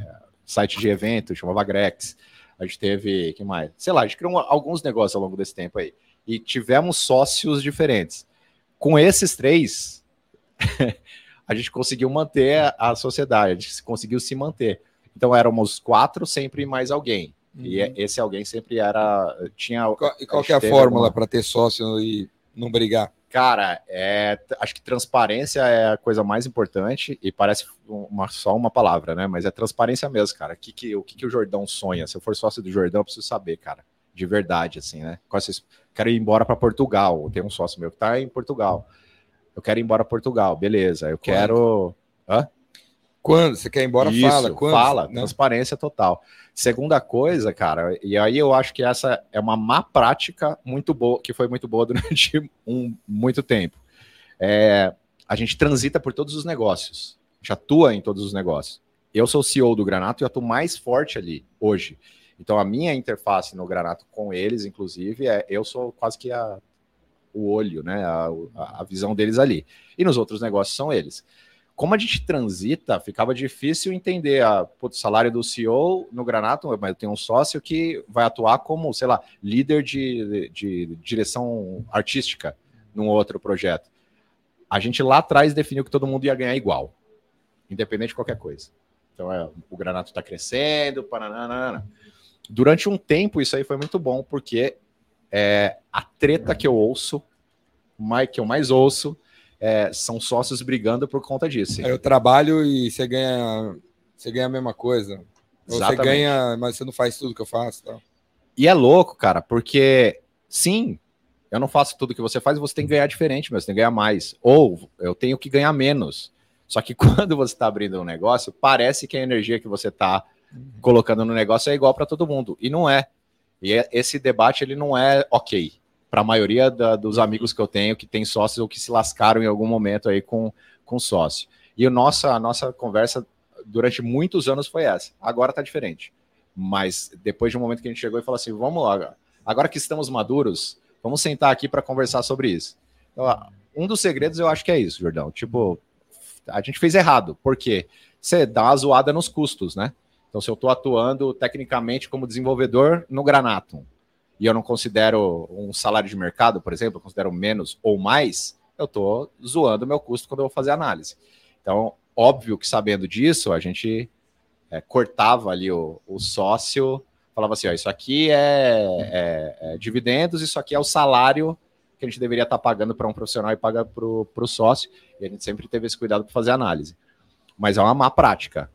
sites de evento, chamava Grex. A gente teve, que mais? Sei lá, a gente criou alguns negócios ao longo desse tempo aí. E tivemos sócios diferentes. Com esses três, a gente conseguiu manter a sociedade, a gente conseguiu se manter. Então éramos quatro, sempre mais alguém. Uhum. E esse alguém sempre era. Tinha, e qual, que é a fórmula alguma... para ter sócio e não brigar? Cara, é, acho que transparência é a coisa mais importante e parece uma, só uma palavra, né? Mas é transparência mesmo, cara. Que, que, o que, que o Jordão sonha? Se eu for sócio do Jordão, eu preciso saber, cara. De verdade, assim, né? Quero ir embora para Portugal. Tem um sócio meu que tá em Portugal. Eu quero ir embora para Portugal, beleza. Eu quero. Hã? Quando? Você quer ir embora? Isso, fala. Quando? Fala, Não. transparência total. Segunda coisa, cara, e aí eu acho que essa é uma má prática muito boa, que foi muito boa durante um, muito tempo. É, a gente transita por todos os negócios, a gente atua em todos os negócios. Eu sou CEO do Granato e atuo mais forte ali hoje. Então a minha interface no Granato com eles, inclusive, é eu sou quase que a, o olho, né? A, a visão deles ali. E nos outros negócios são eles como a gente transita, ficava difícil entender a putz, salário do CEO no Granato, mas tenho um sócio que vai atuar como, sei lá, líder de, de, de direção artística num outro projeto. A gente lá atrás definiu que todo mundo ia ganhar igual, independente de qualquer coisa. Então, é, o Granato está crescendo, pananana. Durante um tempo, isso aí foi muito bom, porque é, a treta que eu ouço, mais, que eu mais ouço, é, são sócios brigando por conta disso. Eu trabalho e você ganha, você ganha a mesma coisa. Você ganha, mas você não faz tudo que eu faço. Tá? E é louco, cara, porque sim, eu não faço tudo que você faz você tem que ganhar diferente, mas você tem que ganhar mais. Ou eu tenho que ganhar menos. Só que quando você está abrindo um negócio, parece que a energia que você está colocando no negócio é igual para todo mundo. E não é. E é- esse debate ele não é ok para a maioria da- dos amigos que eu tenho que tem sócios ou que se lascaram em algum momento aí com, com sócio. E o nossa, a nossa conversa durante muitos anos foi essa. Agora tá diferente. Mas depois de um momento que a gente chegou e falou assim: vamos lá, agora que estamos maduros, vamos sentar aqui para conversar sobre isso. Então, um dos segredos eu acho que é isso, Jordão. Tipo, a gente fez errado. Por quê? Você dá uma zoada nos custos, né? Então, se eu estou atuando tecnicamente como desenvolvedor no Granatum e eu não considero um salário de mercado, por exemplo, eu considero menos ou mais, eu estou zoando o meu custo quando eu vou fazer análise. Então, óbvio que sabendo disso, a gente é, cortava ali o, o sócio, falava assim: ó, isso aqui é, é- é dividendos, isso aqui é o salário que a gente deveria estar pagando para um profissional e paga para o sócio. E a gente sempre teve esse cuidado para fazer análise. Mas é uma má prática.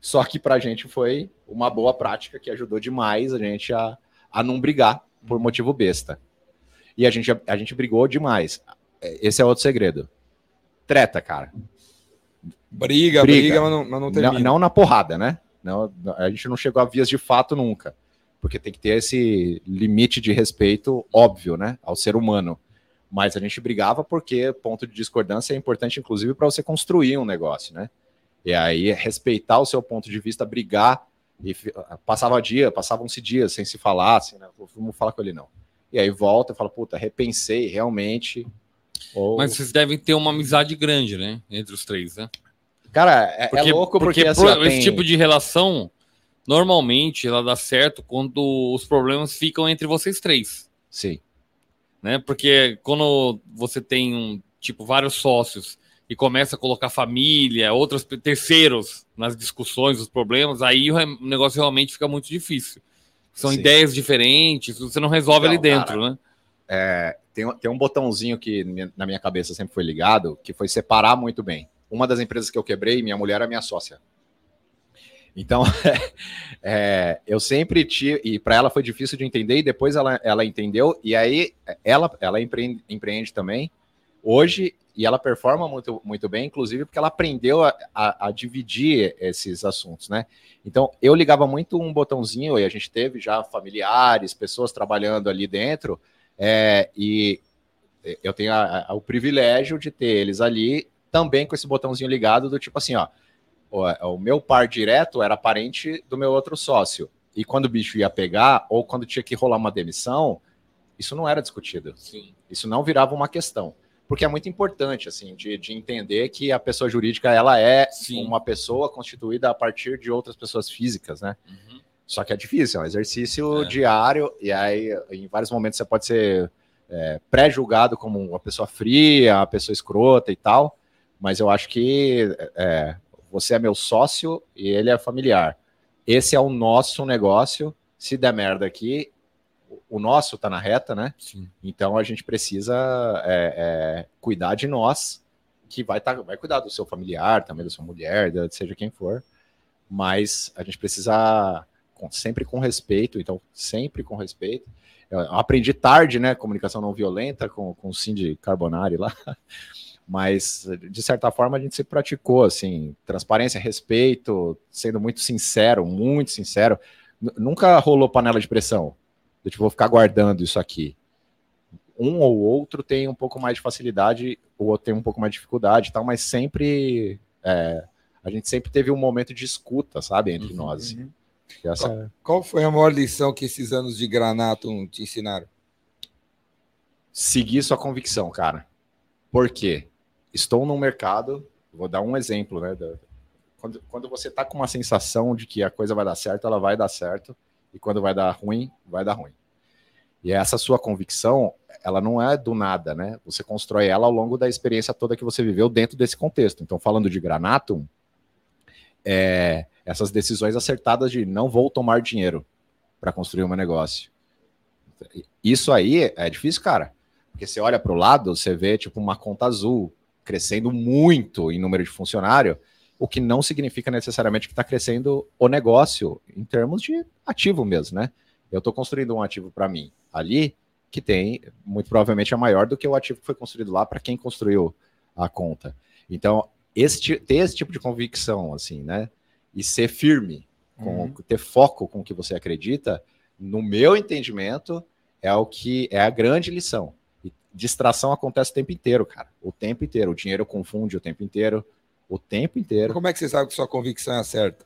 Só que para a gente foi uma boa prática que ajudou demais a gente a, a não brigar por motivo besta. E a gente, a gente brigou demais. Esse é outro segredo. Treta, cara. Briga, Briga. briga, mas não, mas não Não, termina. não na porrada, né? Não, a gente não chegou a vias de fato nunca. Porque tem que ter esse limite de respeito óbvio, né? Ao ser humano. Mas a gente brigava porque ponto de discordância é importante, inclusive, para você construir um negócio, né? E aí, respeitar o seu ponto de vista, brigar, e fi- passava dia, passavam-se dias sem se falar, assim, né? Vamos falar com ele, não. E aí volta e fala, puta, repensei realmente. Ou... Mas vocês devem ter uma amizade grande, né? Entre os três, né? Cara, é, é louco porque, assim, pro- ó, esse tem- tipo de relação, normalmente, ela dá certo quando os problemas ficam entre vocês três, Sim, né? Porque quando você tem um tipo vários sócios e começa a colocar família, outros terceiros nas discussões, os problemas, aí o negócio realmente fica muito difícil. São Sim. ideias diferentes, você não resolve Então, ali dentro, cara, né? É, tem, um- tem um botãozinho que na minha cabeça sempre foi ligado, que foi separar muito bem. Uma das empresas que eu quebrei, minha mulher era minha sócia. Então, é, eu sempre tive, e para ela foi difícil de entender, e depois ela, ela entendeu, e aí ela, ela empreende, empreende também hoje, e ela performa muito, muito bem, inclusive porque ela aprendeu a, a- a dividir esses assuntos, né? Então, eu ligava muito um botãozinho, e a gente teve já familiares, pessoas trabalhando ali dentro, é, e eu tenho a- o privilégio de ter eles ali também com esse botãozinho ligado do tipo assim, ó, o, o meu par direto era parente do meu outro sócio. E quando o bicho ia pegar, ou quando tinha que rolar uma demissão, isso não era discutido. Sim. Isso não virava uma questão. Porque é muito importante, assim, de, de entender que a pessoa jurídica, ela é Sim. uma pessoa constituída a partir de outras pessoas físicas, né? Uhum. Só que é difícil, é um exercício É. diário, e aí em vários momentos você pode ser é, pré-julgado como uma pessoa fria, uma pessoa escrota e tal, mas eu acho que é, você é meu sócio e ele é familiar. Esse é o nosso negócio. Se der merda aqui, o nosso tá na reta, né? Sim. Então a gente precisa é, é, cuidar de nós, que vai, tá, vai cuidar do seu familiar, também da sua mulher, da- seja quem for. Mas a gente precisa com- sempre com respeito, então sempre com respeito. Eu aprendi tarde, né? Comunicação não violenta com, com o Cindy Carbonari lá. Mas, de certa forma, a gente se praticou, assim, transparência, respeito, sendo muito sincero, muito sincero. Nunca rolou panela de pressão. Eu, tipo, vou ficar guardando isso aqui. Um ou outro tem um pouco mais de facilidade, o outro tem um pouco mais de dificuldade e tal, mas sempre. é, a gente sempre teve um momento de escuta, sabe, entre Uhum, nós. uhum. Essa- Qual foi a maior lição que esses anos de granato te ensinaram? seguir sua convicção, cara. Por quê? Estou num mercado, vou dar um exemplo, né? da- quando, quando você tá com uma sensação de que a coisa vai dar certo, ela vai dar certo, e quando vai dar ruim, vai dar ruim. E essa sua convicção, ela não é do nada, né? Você constrói ela ao longo da experiência toda que você viveu dentro desse contexto. Então, falando de Granatum, é, essas decisões acertadas de não vou tomar dinheiro para construir um negócio. Isso aí é difícil, cara. Porque você olha para o lado, você vê tipo uma conta azul crescendo muito em número de funcionário, o que não significa necessariamente que está crescendo o negócio em termos de ativo mesmo, né? Eu estou construindo um ativo para mim ali que tem, muito provavelmente, é maior do que o ativo que foi construído lá para quem construiu a conta. Então, esse, ter esse tipo de convicção, assim, né? E ser firme, com, ter foco com o que você acredita, no meu entendimento, é o que é a grande lição. E distração acontece o tempo inteiro, cara. O tempo inteiro. O dinheiro confunde o tempo inteiro. O tempo inteiro. Como é que você sabe que sua convicção é certa?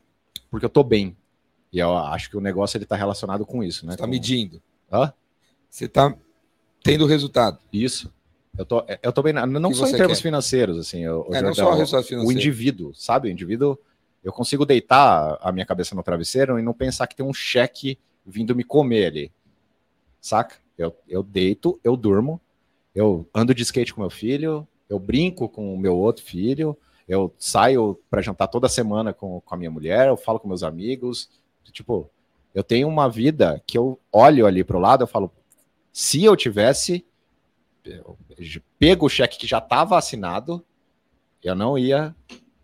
Porque eu tô bem. E eu acho que o negócio ele tá relacionado com isso, né? Você tá Com- medindo. Hã? Você tá tendo resultado. Isso. Eu tô, eu tô bem, não que só em termos quer? financeiros, assim. Eu, É, não só o resultado financeiro. o indivíduo, sabe? O indivíduo, eu consigo deitar a minha cabeça no travesseiro e não pensar que tem um cheque vindo me comer ali. Saca? Eu, eu deito, eu durmo, eu ando de skate com meu filho, eu brinco com o meu outro filho, eu saio para jantar toda semana com, com a minha mulher, eu falo com meus amigos. Tipo, eu tenho uma vida que eu olho ali pro lado, eu falo, se eu tivesse eu pego o cheque que já estava assinado, eu não ia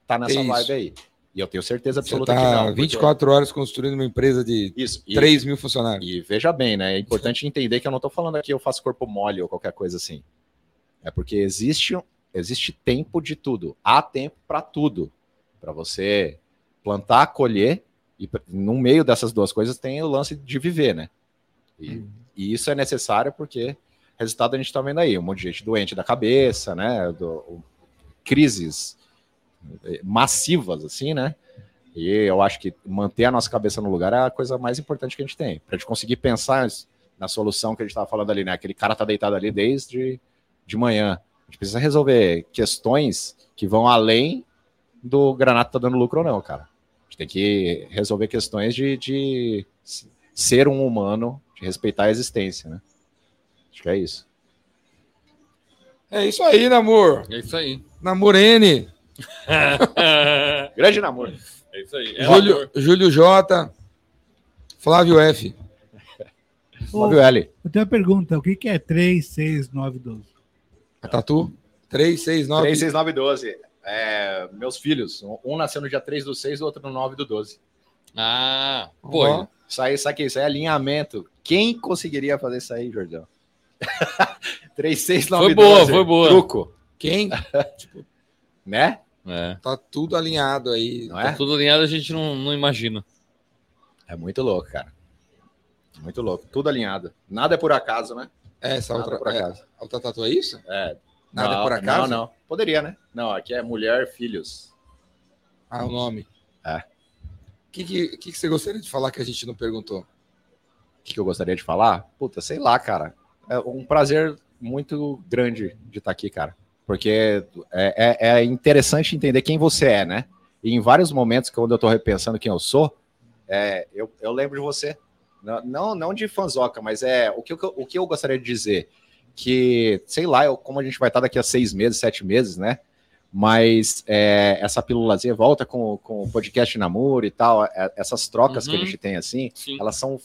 estar nessa É isso. vibe aí. E eu tenho certeza Você absoluta que tá não. porque- 24 horas construindo uma empresa de Isso. E, 3 mil funcionários. e veja bem, né? É importante entender que eu não estou falando aqui eu faço corpo mole ou qualquer coisa assim. É porque existe, existe tempo de tudo. Há tempo para tudo. Para você plantar, colher. E no meio dessas duas coisas tem o lance de viver, né? E, e isso é necessário porque resultado a gente está vendo aí. Um monte de gente doente da cabeça, né? Do, crises eh, massivas, assim, né? E eu acho que manter a nossa cabeça no lugar é a coisa mais importante que a gente tem. Pra gente conseguir pensar na solução que a gente estava falando ali, né? Aquele cara tá deitado ali desde de manhã. A gente precisa resolver questões que vão além do Granato tá dando lucro ou não, cara. A gente tem que resolver questões de, de ser um humano, de respeitar a existência, né? Acho que é isso. É isso aí, Namor. É isso aí. Namor N. Grande namoro. É isso aí. É Júlio, amor. Júlio J. Flávio F. Flávio L. eu tenho uma pergunta: o que, que é 3, 6, 9, 12? A Tatu? 3, 6, 9. 3, 6, 9, 12. É, meus filhos. Um nasceu no dia 3 do 6, o outro no 9 do 12. Ah, Ó. pô. Isso aí, isso aqui, isso aí é alinhamento. Quem conseguiria fazer isso aí, Jordão? 3, 6, 9, Foi boa, foi boa. Truco, Quem? né? É. Tá tudo alinhado aí. Não Tá é? tudo alinhado, a gente não, não imagina. É muito louco, cara. Muito louco. Tudo alinhado. Nada é por acaso, né? É, Essa Nada outra, por é, acaso. a outra tatu é isso? É. Nada não, por acaso? Não, não. Poderia, né? Não, aqui é mulher, filhos. Ah, o nome. É. O que, que, que, que você gostaria de falar que a gente não perguntou? O que, que eu gostaria de falar? Puta, sei lá, cara. É um prazer muito grande de estar aqui, cara. Porque é, é- é interessante entender quem você é, né? E em vários momentos, quando eu tô repensando quem eu sou, é, eu, eu lembro de você. Não, não, de fanzoca, mas é o que, eu- o que eu gostaria de dizer. Que, sei lá, eu- como a gente vai estar daqui a seis meses, sete meses, né? Mas é, essa pílulazinha volta com, com o podcast namoro e tal, é- essas trocas que a Uhum. gente tem assim, Sim. elas são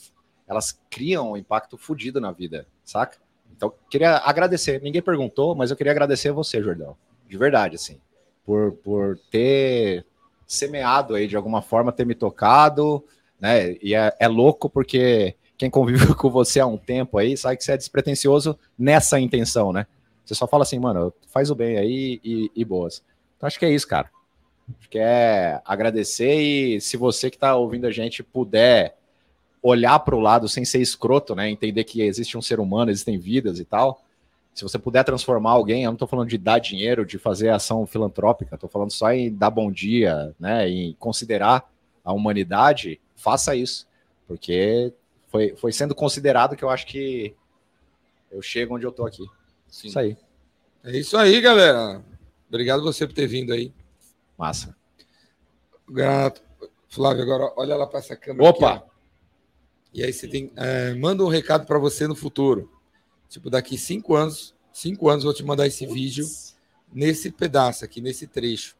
elas criam um impacto fodido na vida, saca? Então, queria agradecer. Ninguém perguntou, mas eu queria agradecer você, Jordão. De verdade, assim. Por, por ter semeado aí, de alguma forma, ter me tocado, né? E é, é louco porque quem convive com você há um tempo aí sabe que você é despretensioso nessa intenção, né? Você só fala assim, mano, faz o bem aí e, e boas. Então, acho que é isso, cara. Acho que é agradecer e se você que tá ouvindo a gente puder olhar para o lado sem ser escroto, né? Entender que existe um ser humano, existem vidas e tal. Se você puder transformar alguém, eu não estou falando de dar dinheiro, de fazer ação filantrópica, estou falando só em dar bom dia, né? Em considerar a humanidade, faça isso. Porque foi, foi sendo considerado que eu acho que eu chego onde eu tô aqui. Sim. Isso aí. É isso aí, galera. Obrigado você por ter vindo aí. Massa. Grato. Flávio, agora olha lá para essa câmera. Opa! aqui, e aí você tem. é, manda um recado para você no futuro. Tipo, daqui cinco anos, cinco anos vou te mandar esse vídeo nesse pedaço aqui, nesse trecho.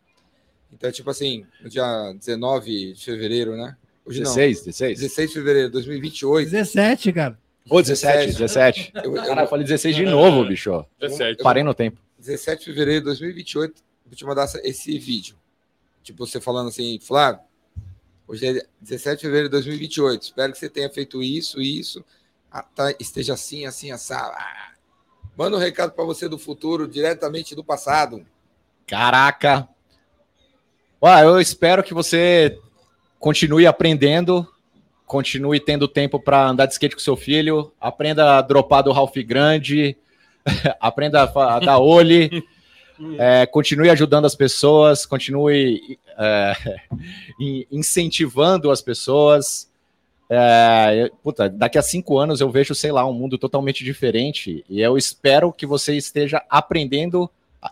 Então, tipo assim, no dia 19 de fevereiro, né? Hoje não. 16, 16? 16 de fevereiro de 2028. 17, cara. Ô, 17, 17. Eu, eu, Caralho, eu falei 16 de novo, bicho. 17. Parei no tempo. 17 de fevereiro de 2028, vou te mandar esse vídeo. Tipo, você falando assim, Flávio, hoje é 17 de fevereiro de 2028, espero que você tenha feito isso, isso, ah, tá, esteja assim, assim, assado. Ah. Manda um recado para você do futuro, diretamente do passado. Caraca! Ué, eu espero que você continue aprendendo continue tendo tempo para andar de skate com seu filho, aprenda a dropar do Ralph Grande, aprenda a, dar olhe, é, continue ajudando as pessoas, continue é, in- incentivando as pessoas. É, puta, daqui a cinco anos eu vejo, sei lá, um mundo totalmente diferente e eu espero que você esteja aprendendo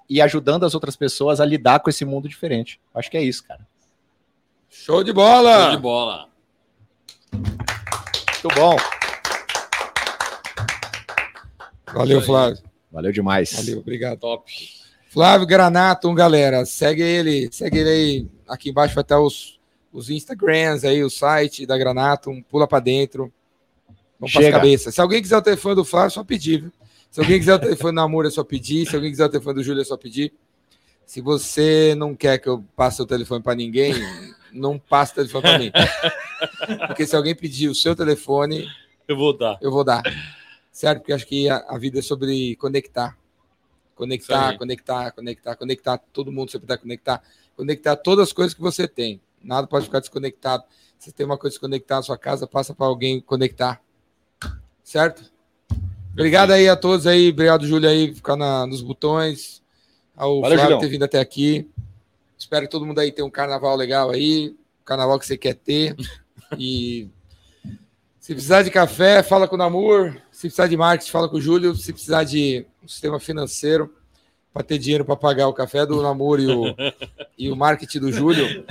e ajudando as outras pessoas a lidar com esse mundo diferente. Acho que é isso, cara. Show de bola! Show de bola. Muito bom. Valeu. Flávio. Valeu demais. Valeu, obrigado. Top. Flávio Granato, galera, segue ele, segue ele aí. Aqui embaixo vai estar os, os Instagrams aí, o site da Granato, pula pra dentro. Vamos para Chega. cabeça. Se alguém quiser o telefone do Flávio, é só pedir, viu? Se alguém quiser o telefone do Namor, é só pedir. Se alguém quiser o telefone do Júlio, é só pedir. Se você não quer que eu passe o telefone para ninguém, não passe o telefone para mim. Porque se alguém pedir o seu telefone, Eu vou dar. eu vou dar. Certo? Porque acho que a, a vida é sobre conectar. Conectar, conectar, conectar, conectar. Todo mundo sempre vai conectar. Conectar todas as coisas que você tem. Nada pode ficar desconectado. Se tem uma coisa desconectada na sua casa, passa para alguém conectar. Certo? Obrigado aí a todos aí. Obrigado, Júlio, aí, ficar na- nos botões. Ao Valeu, Flávio ter vindo até aqui. Espero que todo mundo aí tenha um carnaval legal aí. Um carnaval que você quer ter. E se precisar de café, fala com o Namur. Se precisar de marketing, fala com o Júlio. Se precisar de um sistema financeiro para ter dinheiro para pagar o café do Namur e o, e o marketing do Júlio,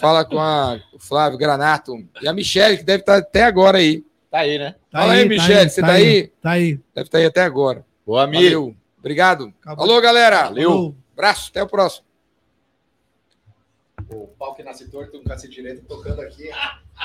fala com a, o Flávio Granato e a Michelle, que deve estar até agora aí. Tá aí, né? Tá Fala aí, Michele, você tá aí? Tá aí. Deve estar aí até agora. Boa, amigo. Valeu. Obrigado. Acabou. Falou, galera. Valeu. Falou. Abraço. Até o próximo. O pau que nasce torto, nunca se direito, tocando aqui.